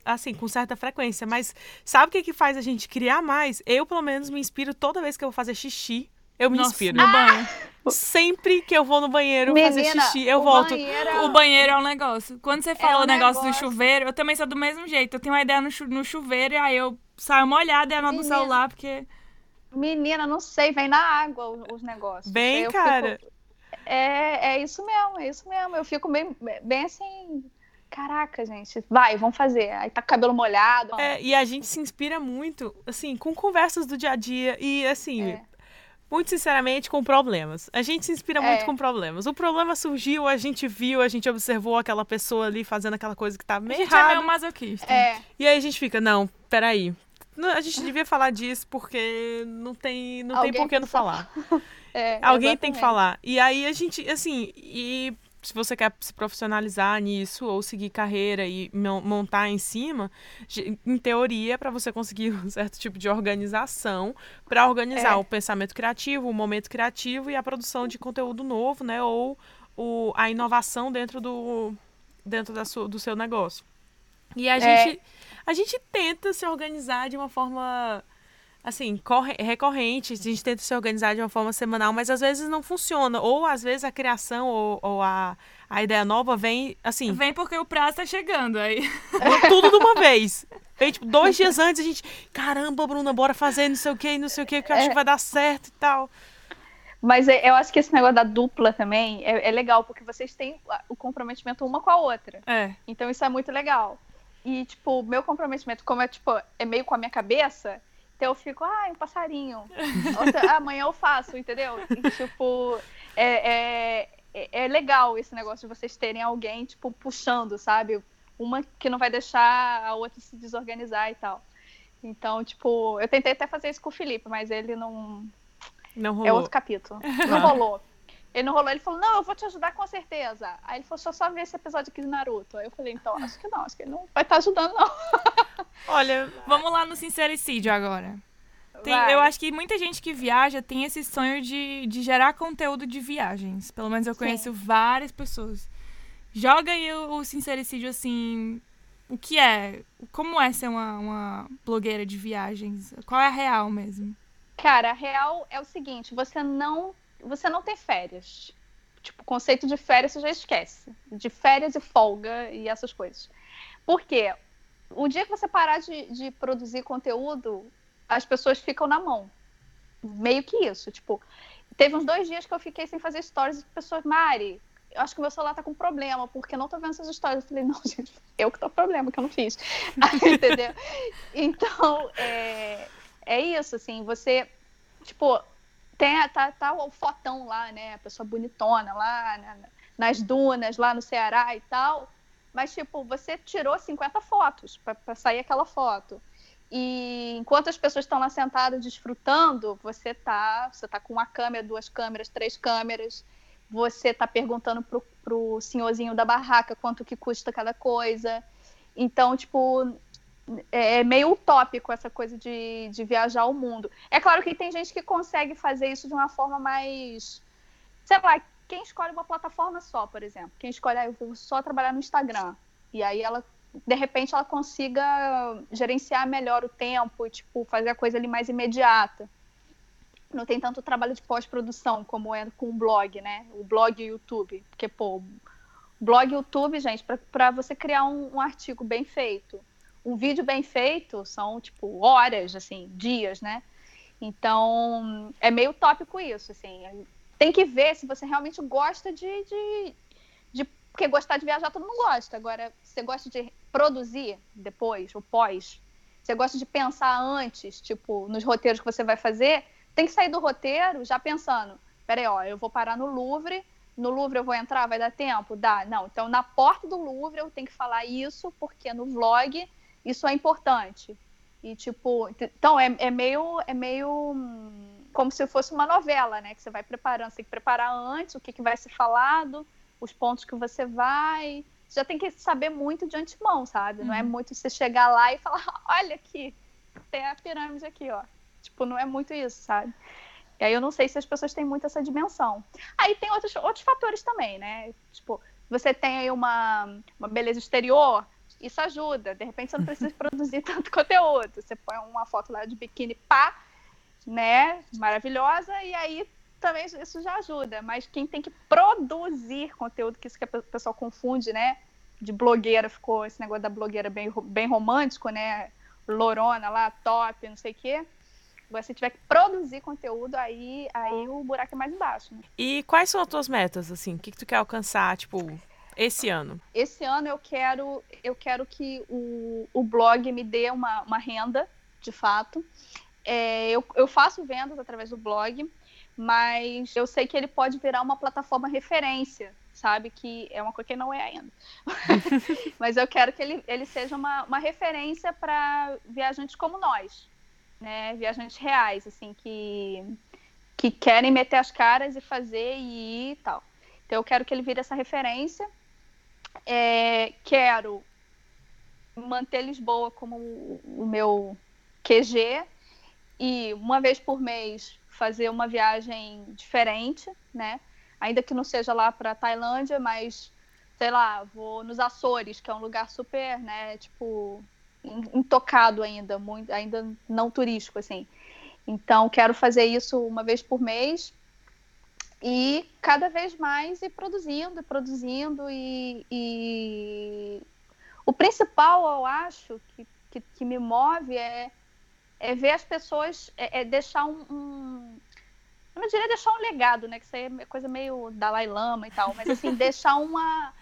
assim, com certa frequência. Mas sabe o que, que faz a gente criar mais? Eu, pelo menos, me inspiro toda vez que eu vou fazer xixi. Eu me Nossa, inspiro. No banho. Sempre que eu vou no banheiro Menina, fazer xixi, eu o volto. Banheiro... É o banheiro é um negócio. Quando você fala é um o negócio, negócio, do chuveiro, eu também sou do mesmo jeito. Eu tenho uma ideia no, chu no chuveiro e aí eu saio molhada e anoto no celular, porque. Menina, não sei, vem na água os negócios. Bem, cara. Fico é, é isso mesmo, é isso mesmo. Eu fico bem, bem assim. Caraca, gente, vai, vamos fazer. Aí tá com o cabelo molhado. É, e a gente se inspira muito, assim, com conversas do dia a dia e, assim, é. muito sinceramente, com problemas. A gente se inspira muito é. com problemas. O problema surgiu, a gente viu, a gente observou aquela pessoa ali fazendo aquela coisa que tá meio errada. A gente é meio masoquista. É. E aí a gente fica, não, peraí. A gente devia falar disso porque não tem, não tem por que não falar. É, Alguém exatamente. tem que falar. E aí a gente, assim, e se você quer se profissionalizar nisso ou seguir carreira e montar em cima, em teoria, para você conseguir um certo tipo de organização para organizar é. o pensamento criativo, o momento criativo e a produção de conteúdo novo, né? Ou o, a inovação dentro do dentro da sua, do seu negócio. E a é. gente a gente tenta se organizar de uma forma assim, recorrente, a gente tenta se organizar de uma forma semanal, mas às vezes não funciona. Ou às vezes a criação ou, ou a, a ideia nova vem assim. Vem porque o prazo tá chegando aí. Tudo de uma vez. Vem, tipo, dois dias antes a gente. Caramba, Bruna, bora fazer não sei o que, não sei o que, que eu acho é... que vai dar certo e tal. Mas é, eu acho que esse negócio da dupla também é, é, legal, porque vocês têm o comprometimento uma com a outra. É. Então isso é muito legal. E, tipo, meu comprometimento, como é, tipo, é meio com a minha cabeça, então eu fico, ah, um passarinho. Outra, amanhã eu faço, entendeu? E, tipo, é, é, é, legal esse negócio de vocês terem alguém, tipo, puxando, sabe? Uma que não vai deixar a outra se desorganizar e tal. Então, tipo, eu tentei até fazer isso com o Felipe, mas ele não. Não rolou. É outro capítulo. Não rolou. Ele não rolou, ele falou, não, eu vou te ajudar com certeza. Aí ele falou, só só ver esse episódio aqui de Naruto. Aí eu falei, então, acho que não, acho que ele não vai estar tá ajudando, não. Olha, vamos lá no sincericídio agora. Tem, eu acho que muita gente que viaja tem esse sonho de, de gerar conteúdo de viagens. Pelo menos eu conheço Sim. várias pessoas. Joga aí o, o sincericídio assim. O que é? Como é ser uma, uma blogueira de viagens? Qual é a real mesmo? Cara, a real é o seguinte: você não você não tem férias. Tipo, o conceito de férias você já esquece. De férias e folga e essas coisas. Por quê? O dia que você parar de, de produzir conteúdo, as pessoas ficam na mão. Meio que isso. Tipo, teve uns dois dias que eu fiquei sem fazer stories e pessoas, Mari, eu acho que o meu celular tá com problema, porque não tô vendo essas histórias. Eu falei, não, gente, eu que tô com problema, que eu não fiz. Entendeu? Então, é, é isso, assim, você, tipo, tem, tá, tá o fotão lá, né? A pessoa bonitona lá nas dunas, lá no Ceará e tal. Mas, tipo, você tirou 50 fotos para sair aquela foto. E enquanto as pessoas estão lá sentadas desfrutando, você tá, você tá com uma câmera, duas câmeras, três câmeras. Você tá perguntando pro, pro senhorzinho da barraca quanto que custa cada coisa. Então, tipo, é, é meio utópico essa coisa de, de viajar o mundo. É claro que tem gente que consegue fazer isso de uma forma mais. Sei lá, quem escolhe uma plataforma só, por exemplo. Quem escolhe, ah, eu vou só trabalhar no Instagram. E aí ela, de repente, ela consiga gerenciar melhor o tempo e, tipo, fazer a coisa ali mais imediata. Não tem tanto trabalho de pós-produção como é com o blog, né? O blog e o YouTube. Porque, pô, blog e YouTube, gente, para você criar um, um artigo bem feito um vídeo bem feito são, tipo, horas, assim, dias, né? Então, é meio tópico isso, assim. Tem que ver se você realmente gosta de, de, de... Porque gostar de viajar todo mundo gosta. Agora, você gosta de produzir depois, o pós, você gosta de pensar antes, tipo, nos roteiros que você vai fazer, tem que sair do roteiro já pensando, peraí, ó, eu vou parar no Louvre, no Louvre eu vou entrar, vai dar tempo? Dá. Não, então na porta do Louvre eu tenho que falar isso, porque no vlog isso é importante. E, tipo, então é, é meio. É meio hum, como se fosse uma novela, né? Que você vai preparando, você tem que preparar antes o que, que vai ser falado, os pontos que você vai. Você já tem que saber muito de antemão, sabe? Uhum. Não é uhum. muito você chegar lá e falar, olha aqui, tem a pirâmide aqui, ó. Tipo, não é muito isso, sabe? E aí eu não sei se as pessoas têm muito essa dimensão. Aí tem outros, outros fatores também, né? Tipo, você tem aí uma, uma beleza exterior, isso ajuda. De repente você não precisa produzir tanto conteúdo. Você põe uma foto lá de biquíni pá, né? Maravilhosa, e aí também isso já ajuda. Mas quem tem que produzir conteúdo, que isso que a pessoa confunde, né? De blogueira, ficou esse negócio da blogueira bem, bem romântico, né? Lorona lá, top, não sei o quê. Agora, tiver que produzir conteúdo, aí, aí o buraco é mais embaixo. Né? E quais são as tuas metas, assim? O que, que tu quer alcançar, tipo, esse ano? Esse ano eu quero, eu quero que o, o blog me dê uma, uma renda, de fato. É, eu, eu faço vendas através do blog, mas eu sei que ele pode virar uma plataforma referência, sabe? Que é uma coisa que não é ainda. mas eu quero que ele, ele seja uma, uma referência para viajantes como nós, né? Viajantes reais, assim, que, que querem meter as caras e fazer e ir e tal. Então eu quero que ele vire essa referência é, quero manter Lisboa como o meu QG e uma vez por mês fazer uma viagem diferente, né? Ainda que não seja lá para Tailândia, mas sei lá, vou nos Açores, que é um lugar super, né, tipo intocado ainda, muito, ainda não turístico assim. Então, quero fazer isso uma vez por mês e cada vez mais ir produzindo, produzindo e, e... o principal, eu acho, que, que, que, me move é, é ver as pessoas, é, é deixar um, um, eu não diria deixar um legado, né, que isso aí é coisa meio Dalai Lama e tal, mas assim, deixar uma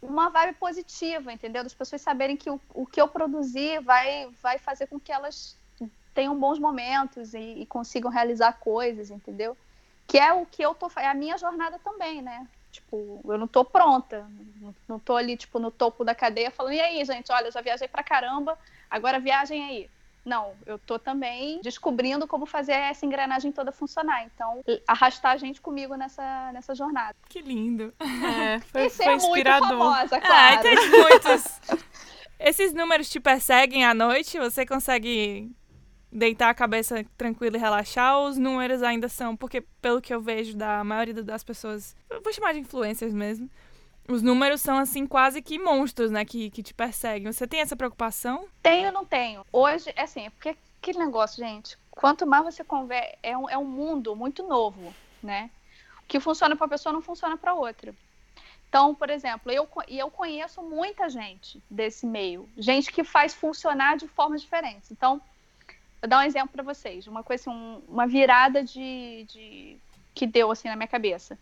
uma vibe positiva, entendeu? Das pessoas saberem que o, o que eu produzi vai, vai fazer com que elas tenham bons momentos e, e consigam realizar coisas, entendeu? Que é o que eu tô é a minha jornada também, né? Tipo, eu não tô pronta, não tô ali tipo no topo da cadeia falando e aí, gente, olha, eu já viajei pra caramba, agora viagem aí. Não, eu tô também descobrindo como fazer essa engrenagem toda funcionar. Então, arrastar a gente comigo nessa, nessa jornada. Que lindo. É, foi, e ser foi inspirador. muito famosa, ah, claro. Ah, tem muitos. Esses números te perseguem à noite? Você consegue deitar a cabeça tranquila e relaxar, os números ainda são, porque pelo que eu vejo da maioria das pessoas, vou chamar de influencers mesmo, os números são assim quase que monstros, né, que, que te perseguem. Você tem essa preocupação? Tenho, não tenho. Hoje, é assim, porque aquele negócio, gente, quanto mais você conversa, é um, é um mundo muito novo, né? O que funciona para uma pessoa não funciona para outra. Então, por exemplo, eu, eu conheço muita gente desse meio, gente que faz funcionar de formas diferentes. Então, Vou dar um exemplo para vocês, uma coisa, assim, um, uma virada de, de, que deu assim na minha cabeça.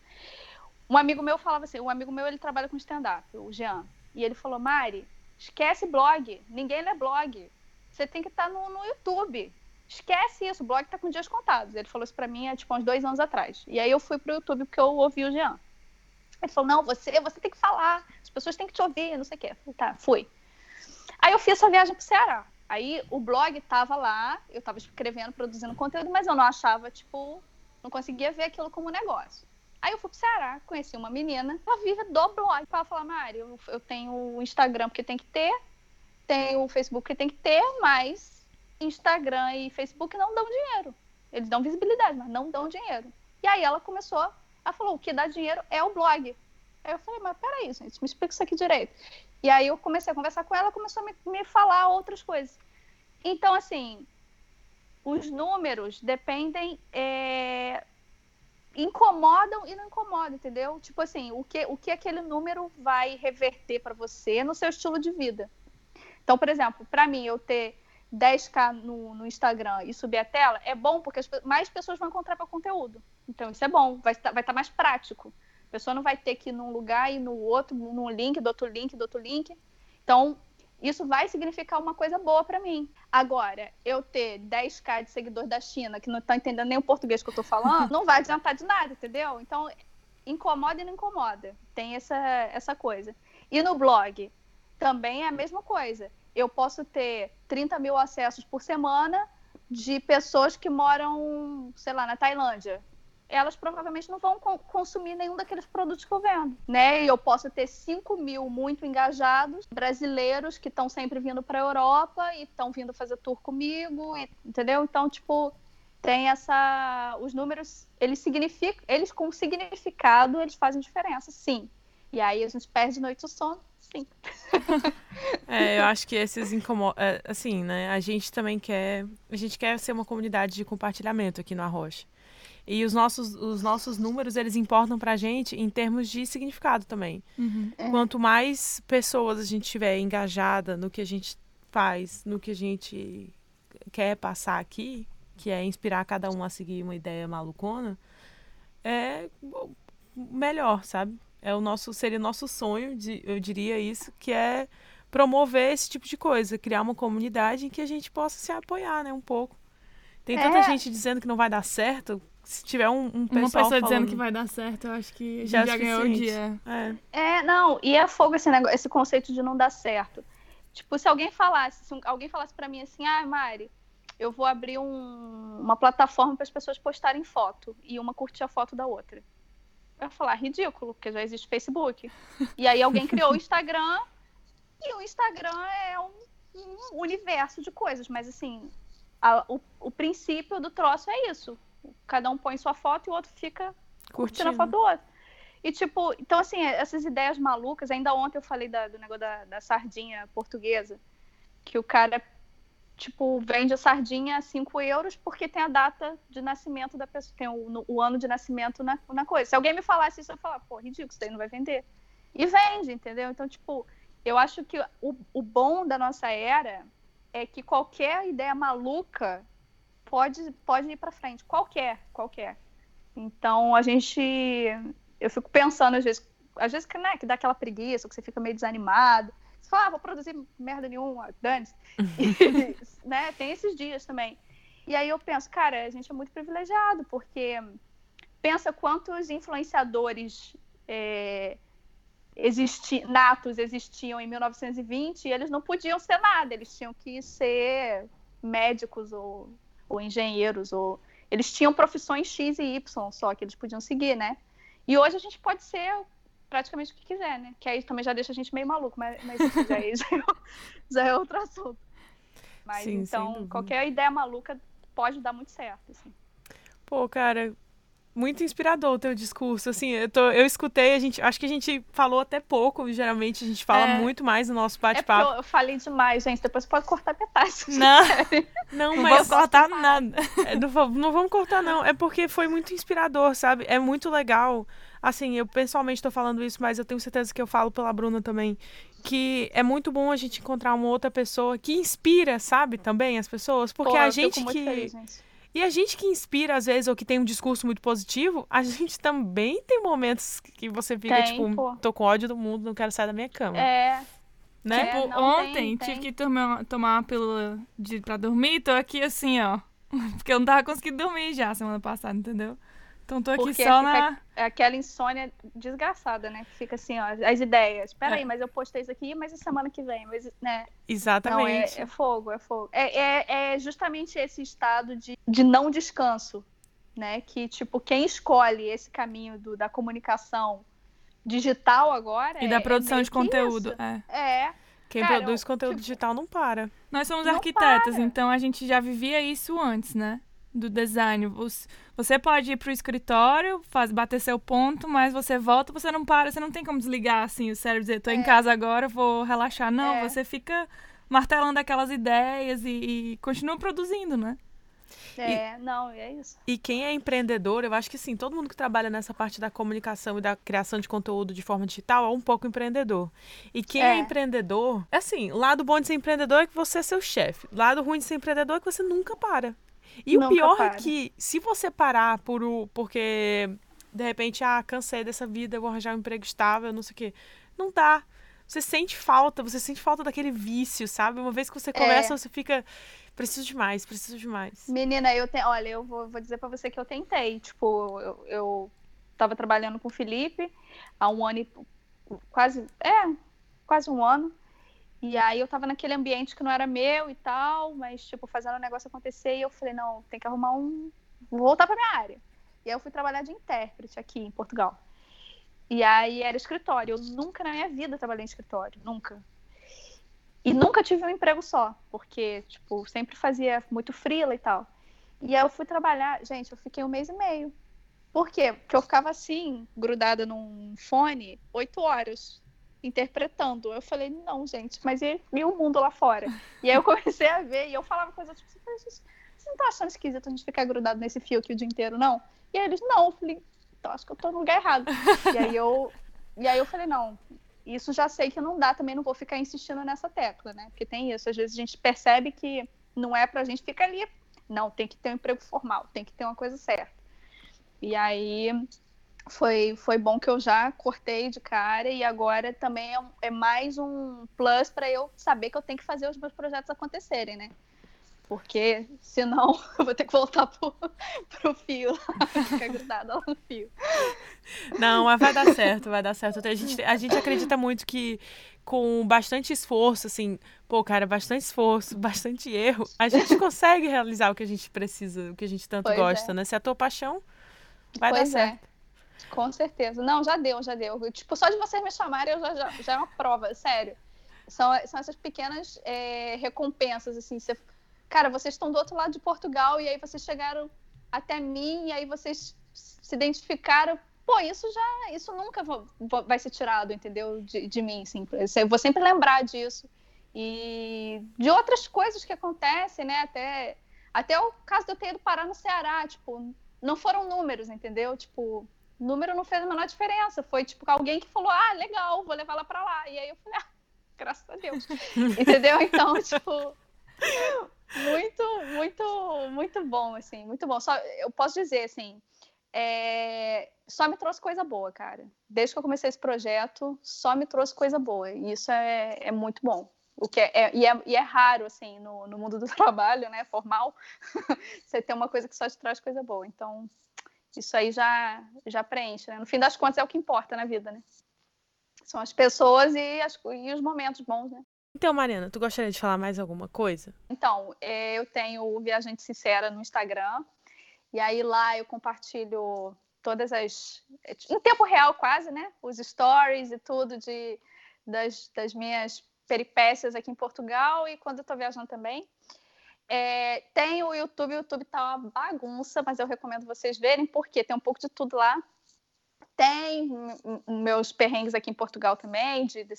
Um amigo meu falava assim, um amigo meu ele trabalha com stand-up, o Jean, e ele falou, Mari, esquece blog, ninguém lê blog, você tem que estar tá no, no YouTube, esquece isso, blog está com dias contados. Ele falou isso para mim há tipo uns dois anos atrás. E aí eu fui pro YouTube porque eu ouvi o Jean. Ele falou, não, você, você tem que falar, as pessoas têm que te ouvir, não sei o quê. Falei, tá, fui. Aí eu fiz essa viagem pro Ceará. Aí o blog tava lá, eu tava escrevendo, produzindo conteúdo, mas eu não achava, tipo, não conseguia ver aquilo como negócio. Aí eu fui pro Ceará, conheci uma menina, ela vive do blog. Ela falou, Mari, eu, eu tenho o Instagram porque tem que ter, tenho o Facebook que tem que ter, mas Instagram e Facebook não dão dinheiro. Eles dão visibilidade, mas não dão dinheiro. E aí ela começou, ela falou, o que dá dinheiro é o blog. Aí eu falei, mas peraí, gente, me explica isso aqui direito. E aí eu comecei a conversar com ela, começou a me, me falar outras coisas. Então, assim, os números dependem. É, incomodam e não incomodam, entendeu? Tipo assim, o que, o que aquele número vai reverter para você no seu estilo de vida. Então, por exemplo, para mim, eu ter 10k no, no, Instagram e subir a tela é bom porque as, mais pessoas vão encontrar para conteúdo. Então, isso é bom, vai estar vai tá mais prático. A pessoa não vai ter que ir num lugar e no outro, num link, do outro link, do outro link. Então, isso vai significar uma coisa boa para mim. Agora, eu ter 10k de seguidores da China que não estão entendendo nem o português que eu estou falando, não vai adiantar de nada, entendeu? Então, incomoda e não incomoda. Tem essa, essa coisa. E no blog, também é a mesma coisa. Eu posso ter 30 mil acessos por semana de pessoas que moram, sei lá, na Tailândia elas provavelmente não vão consumir nenhum daqueles produtos que eu vendo, né? E eu posso ter 5 mil muito engajados brasileiros que estão sempre vindo para a Europa e estão vindo fazer tour comigo, e, entendeu? Então, tipo, tem essa... Os números, eles significam... Eles com significado, eles fazem diferença, sim. E aí a gente perde noite do sono, sim. É, eu acho que esses incomodam... É, assim, né? A gente também quer... A gente quer ser uma comunidade de compartilhamento aqui no Arrocha. E os nossos, os nossos números, eles importam pra gente em termos de significado também. Uhum. É. Quanto mais pessoas a gente tiver engajada no que a gente faz, no que a gente quer passar aqui, que é inspirar cada um a seguir uma ideia malucona, é melhor, sabe? É o nosso, seria o nosso sonho, de, eu diria isso, que é promover esse tipo de coisa, criar uma comunidade em que a gente possa se apoiar, né, um pouco. Tem tanta é. gente dizendo que não vai dar certo, se tiver um, um pessoal Uma pessoa falando... dizendo que vai dar certo, eu acho que já, já ganhou o dia. É. é, não, e é fogo esse, negócio, esse conceito de não dar certo. Tipo, se alguém falasse, se alguém falasse para mim assim, ah, Mari, eu vou abrir um, uma plataforma para as pessoas postarem foto e uma curtir a foto da outra. Eu ia falar, ridículo, porque já existe Facebook. E aí alguém criou o Instagram e o Instagram é um, um universo de coisas, mas assim, a, o, o princípio do troço é isso cada um põe sua foto e o outro fica curtindo, a foto do outro. E, tipo, então, assim, essas ideias malucas. Ainda ontem eu falei da, do negócio da, da, sardinha portuguesa, que o cara tipo, vende a sardinha a 5 euros porque tem a data de nascimento da pessoa, tem o, o ano de nascimento na, na, coisa. Se alguém me falasse isso, eu ia falar, pô, ridículo, isso daí não vai vender. E vende, entendeu? Então, tipo, eu acho que o, o bom da nossa era é que qualquer ideia maluca pode, pode ir para frente. Qualquer, qualquer. Então, a gente. Eu fico pensando, às vezes, às vezes né, que dá aquela preguiça, que você fica meio desanimado. Você fala, ah, vou produzir merda nenhuma, dane-se. né, tem esses dias também. E aí eu penso, cara, a gente é muito privilegiado, porque pensa quantos influenciadores é, existi natos existiam em 1920 e eles não podiam ser nada, eles tinham que ser médicos ou, ou engenheiros, ou eles tinham profissões X e Y só que eles podiam seguir, né? E hoje a gente pode ser praticamente o que quiser, né? Que aí também já deixa a gente meio maluco, mas, mas isso já, é, já é outro assunto. Mas Sim, então, qualquer ideia maluca pode dar muito certo, assim. Pô, cara, muito inspirador o teu discurso. Assim, eu, tô, eu escutei, a gente, acho que a gente falou até pouco, geralmente a gente fala é. muito mais no nosso bate-papo. É eu falei demais, gente. Depois pode cortar metade. Não, não, não mas cortar nada. É, não, não vamos cortar, não. É porque foi muito inspirador, sabe? É muito legal assim, eu pessoalmente estou falando isso, mas eu tenho certeza que eu falo pela Bruna também, que é muito bom a gente encontrar uma outra pessoa que inspira, sabe, também as pessoas, porque Pô, a gente que feliz, e a gente que inspira às vezes ou que tem um discurso muito positivo, a gente também tem momentos que você fica tem, tipo, pô. tô com ódio do mundo, não quero sair da minha cama. É. Né? É, tipo, ontem tem, tive tem. que tomar, tomar uma pílula de, pra dormir, tô aqui assim, ó. Porque eu não tava conseguindo dormir já semana passada, entendeu? Então tô aqui Porque só na. É aquela insônia desgraçada, né? Que fica assim, ó, as ideias. Peraí, é. mas eu postei isso aqui, mas a semana que vem, mas, né? Exatamente. Não, é, é fogo, é fogo. É, é, é, justamente esse estado de, de não descanso, né? Que, tipo, quem escolhe esse caminho do, da comunicação digital agora. E da é, produção de conteúdo. É. é. Quem Cara, produz conteúdo tipo, digital não para. Nós somos arquitetas, para. então a gente já vivia isso antes, né? Do design. Você pode ir para o escritório, faz, bater seu ponto, mas você volta, você não para, você não tem como desligar assim o cérebro e dizer, tô é. em casa agora, vou relaxar. Não, é. você fica martelando aquelas ideias e, e continua produzindo, né? É, e, não, é isso. E quem é empreendedor, eu acho que sim, todo mundo que trabalha nessa parte da comunicação e da criação de conteúdo de forma digital é um pouco empreendedor. E quem é, é empreendedor, é assim, lado bom de ser empreendedor é que você é seu chefe. Lado ruim de ser empreendedor é que você nunca para. E Nunca o pior para. é que se você parar por o, porque de repente, ah, cansei dessa vida, vou arranjar um emprego estável, não sei o quê. Não dá. Você sente falta, você sente falta daquele vício, sabe? Uma vez que você começa, é. você fica. Preciso de mais, preciso de mais. Menina, eu tenho. Olha, eu vou, vou dizer para você que eu tentei. Tipo, eu, eu tava trabalhando com o Felipe há um ano e. Quase. É, quase um ano. E aí eu tava naquele ambiente que não era meu e tal, mas, tipo, fazendo o negócio acontecer, e eu falei, não, tem que arrumar um. Vou voltar pra minha área. E aí eu fui trabalhar de intérprete aqui em Portugal. E aí era escritório. Eu nunca na minha vida trabalhei em escritório, nunca. E nunca tive um emprego só, porque, tipo, sempre fazia muito frila e tal. E aí eu fui trabalhar, gente, eu fiquei um mês e meio. Por quê? Porque eu ficava assim, grudada num fone, oito horas interpretando. Eu falei, não, gente, mas e, e, o mundo lá fora? E aí eu comecei a ver, e eu falava coisas tipo, você não tá achando esquisito a gente ficar grudado nesse fio aqui o dia inteiro, não? E aí eles, não, eu falei, então acho que eu tô no lugar errado. e aí eu, e aí eu falei, não, isso já sei que não dá, também não vou ficar insistindo nessa tecla, né? Porque tem isso, às vezes a gente percebe que não é pra gente ficar ali. Não, tem que ter um emprego formal, tem que ter uma coisa certa. E aí foi, foi bom que eu já cortei de cara e agora também é, é mais um plus para eu saber que eu tenho que fazer os meus projetos acontecerem, né? Porque senão eu vou ter que voltar pro, pro fio, ficar grudada lá no fio. Não, mas vai dar certo, vai dar certo. A gente, a gente acredita muito que com bastante esforço, assim, pô, cara, bastante esforço, bastante erro, a gente consegue realizar o que a gente precisa, o que a gente tanto pois gosta, é. né? Se é a tua paixão, vai pois dar é. certo. É. Com certeza. Não, já deu, já deu. Tipo, só de vocês me chamarem eu já, já, já é uma prova, sério. São, são essas pequenas é, recompensas, assim. Você, cara, vocês estão do outro lado de Portugal e aí vocês chegaram até mim e aí vocês se identificaram. Pô, isso já, isso nunca vai ser tirado, entendeu? De, de mim, assim. Eu vou sempre lembrar disso. e de outras coisas que acontecem, né? Até, até o caso de eu ter ido parar no Ceará, tipo, não foram números, entendeu? Tipo, número não fez a menor diferença. Foi tipo alguém que falou, ah, legal, vou levar ela para lá. E aí eu falei, ah, graças a Deus. entendeu? Então, tipo, muito, muito, muito bom, assim, muito bom. Só eu posso dizer, assim, é, só me trouxe coisa boa, cara. Desde que eu comecei esse projeto, só me trouxe coisa boa. E isso é, é muito bom. O que é, é, e, é, e é raro, assim, no, no mundo do trabalho, né, formal, você ter uma coisa que só te traz coisa boa. Então, isso aí já, já preenche, né? No fim das contas, é o que importa na vida, né? São as pessoas e, as, e os momentos bons, né? Então, Mariana, tu gostaria de falar mais alguma coisa? Então, é, eu tenho o Viajante Sincera no Instagram, e aí lá eu compartilho todas as. em tempo real, quase, né? Os stories e tudo de, das, das minhas peripécias aqui em Portugal e quando eu estou viajando também. É, tem o YouTube, o YouTube tá uma bagunça, mas eu recomendo vocês verem, porque tem um pouco de tudo lá. Tem meus perrengues aqui em Portugal também, de, de,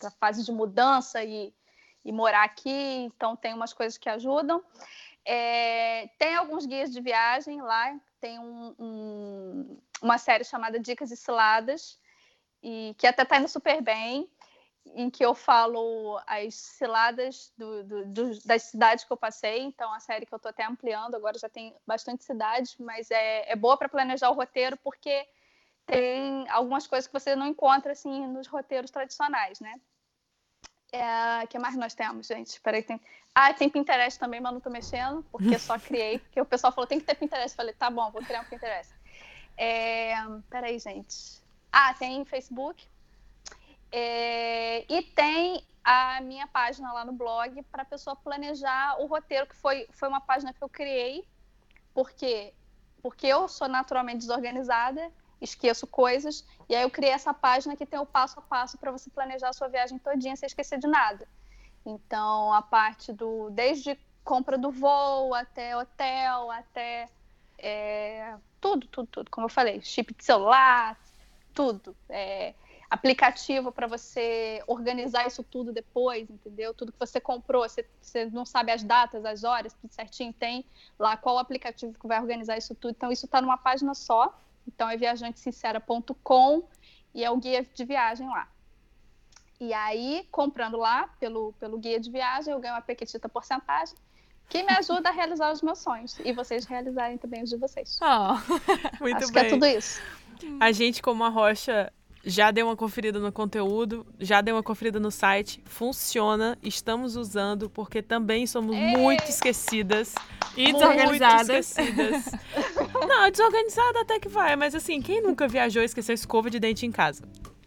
da fase de mudança e, e morar aqui, então tem umas coisas que ajudam. É, tem alguns guias de viagem lá, tem um, um, uma série chamada Dicas e Ciladas, e que até está indo super bem em que eu falo as ciladas do, do, do, das cidades que eu passei. Então, a série que eu estou até ampliando, agora já tem bastante cidades, mas é, é boa para planejar o roteiro, porque tem algumas coisas que você não encontra assim nos roteiros tradicionais, né? É, que mais nós temos, gente? Espera tem... Ah, tem Pinterest também, mas não estou mexendo, porque só criei, porque o pessoal falou, tem que ter Pinterest. Eu falei, tá bom, vou criar um Pinterest. É... Peraí, gente. Ah, tem Facebook, é, e tem a minha página lá no blog para a pessoa planejar o roteiro, que foi, foi uma página que eu criei, porque, porque eu sou naturalmente desorganizada, esqueço coisas, e aí eu criei essa página que tem o passo a passo para você planejar a sua viagem todinha sem esquecer de nada. Então, a parte do. desde compra do voo, até hotel, até. É, tudo, tudo, tudo, como eu falei, chip de celular, tudo. É, aplicativo para você organizar isso tudo depois, entendeu? Tudo que você comprou, você, você, não sabe as datas, as horas, tudo certinho, tem lá qual aplicativo que vai organizar isso tudo. Então, isso está numa página só. Então, é viajantesincera.com e é o guia de viagem lá. E aí, comprando lá pelo, pelo guia de viagem, eu ganho uma pequetita porcentagem que me ajuda a realizar os meus sonhos e vocês realizarem também os de vocês. Oh, muito Acho bem. que é tudo isso. A gente, como a Rocha, já deu uma conferida no conteúdo, já deu uma conferida no site, funciona, estamos usando, porque também somos Ei. muito esquecidas. E desorganizadas. esquecidas. Não, desorganizada até que vai, mas assim, quem nunca viajou e esqueceu escova de dente em casa?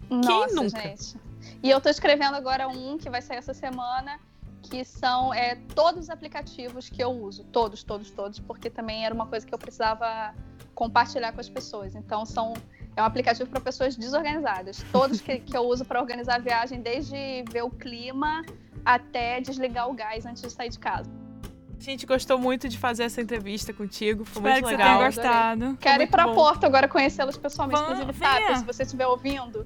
Nossa, quem nunca? Gente. E eu tô escrevendo agora um que vai sair essa semana, que são é, todos os aplicativos que eu uso. Todos, todos, todos, porque também era uma coisa que eu precisava compartilhar com as pessoas. Então, são é um aplicativo para pessoas desorganizadas. Todos que, que eu uso para organizar a viagem, desde ver o clima até desligar o gás antes de sair de casa. A gente gostou muito de fazer essa entrevista contigo. Foi Espero muito que legal. Você tenha gostado. Quero ir para Porto agora conhecê-los pessoalmente. Vamos, Inclusive, TAP, se você estiver ouvindo.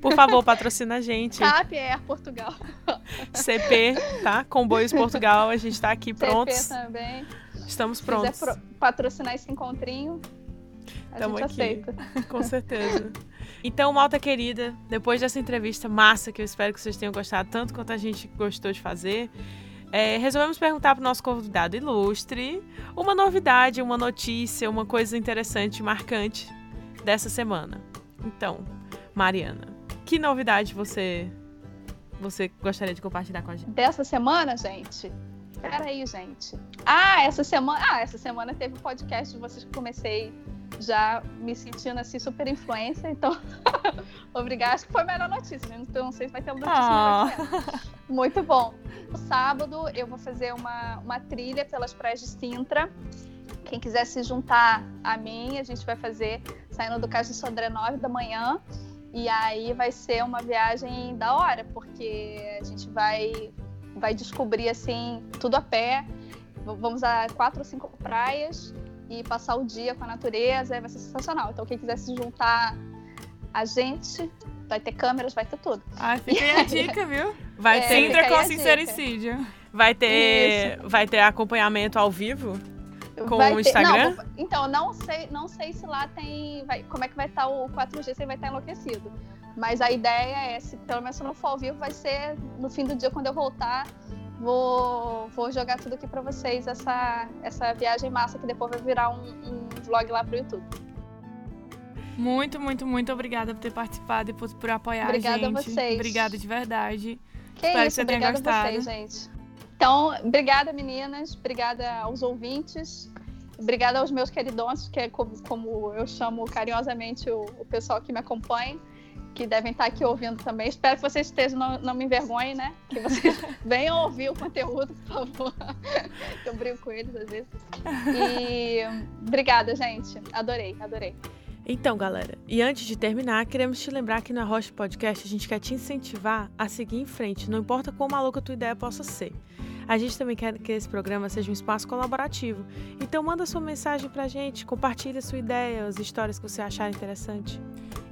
Por favor, patrocina a gente. TAP Air Portugal. CP, tá? Comboios Portugal, a gente está aqui prontos. CP também. Estamos prontos. Se quiser patrocinar esse encontrinho, a Tamo gente aqui. aceita. Com certeza. Então, malta querida, depois dessa entrevista massa, que eu espero que vocês tenham gostado tanto quanto a gente gostou de fazer, é, resolvemos perguntar para o nosso convidado ilustre uma novidade, uma notícia, uma coisa interessante, marcante dessa semana. Então, Mariana, que novidade você você gostaria de compartilhar com a gente? Dessa semana, gente? Peraí, gente. Ah, essa semana. Ah, essa semana teve um podcast de vocês que comecei já me sentindo assim super influência, então obrigada. Acho que foi a melhor notícia, né? Então não sei se vai ter uma notícia oh. Muito bom. No sábado eu vou fazer uma, uma trilha pelas praias de Sintra. Quem quiser se juntar a mim, a gente vai fazer saindo do Cais de Sodré 9 da manhã. E aí vai ser uma viagem da hora, porque a gente vai, vai descobrir assim tudo a pé. Vamos a quatro ou cinco praias e passar o dia com a natureza, vai ser sensacional. Então, quem quiser se juntar a gente, Vai ter câmeras, vai ter tudo. Ah, fica aí a dica, viu? Vai É, ter, Sintra aí com sincericídio. vai ter, vai ter acompanhamento ao vivo? Com Vai o ter- Instagram? Não, vou- então, não sei, não sei se lá tem. vai- como é que vai estar o 4G, se ele vai estar enlouquecido. Mas a ideia é, se pelo menos se não for ao vivo, vai ser no fim do dia, quando eu voltar, vou, vou jogar tudo aqui pra vocês, essa, essa viagem massa, que depois vai virar um, um vlog lá pro YouTube. Muito, muito, muito obrigada por ter participado e por, por apoiar Obrigada a a gente. vocês. Obrigada de verdade. Que Espero que isso, tenha obrigada a gostado. vocês, gente. Então, obrigada, meninas. Obrigada aos ouvintes. Obrigada aos meus queridões, que é como, como eu chamo carinhosamente o, o pessoal que me acompanha, que devem estar aqui ouvindo também. Espero que vocês estejam, não, não me envergonhem, né? Que vocês venham ouvir o conteúdo, por favor. eu brinco com eles às vezes. E obrigada, gente. Adorei, adorei. Então, galera, e antes de terminar, queremos te lembrar que na Rocha Podcast a gente quer te incentivar a seguir em frente, não importa quão maluca a tua ideia possa ser. A gente também quer que esse programa seja um espaço colaborativo. Então manda sua mensagem pra gente, compartilha sua ideia, as histórias que você achar interessante.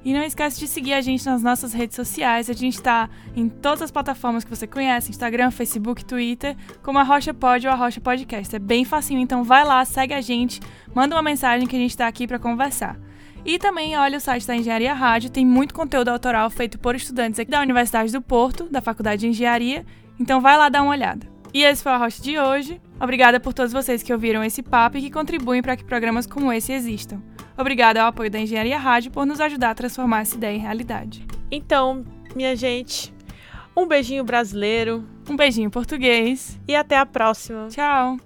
E não esquece de seguir a gente nas nossas redes sociais. A gente está em todas as plataformas que você conhece: Instagram, Facebook, Twitter, como a Rocha Pod ou a Rocha Podcast. É bem facinho, então vai lá, segue a gente, manda uma mensagem que a gente está aqui para conversar. E também olha o site da Engenharia Rádio, tem muito conteúdo autoral feito por estudantes aqui da Universidade do Porto, da Faculdade de Engenharia. Então vai lá dar uma olhada. E esse foi a Rocha de hoje. Obrigada por todos vocês que ouviram esse papo e que contribuem para que programas como esse existam. Obrigada ao apoio da Engenharia Rádio por nos ajudar a transformar essa ideia em realidade. Então, minha gente, um beijinho brasileiro Um beijinho português. e até a próxima. Tchau!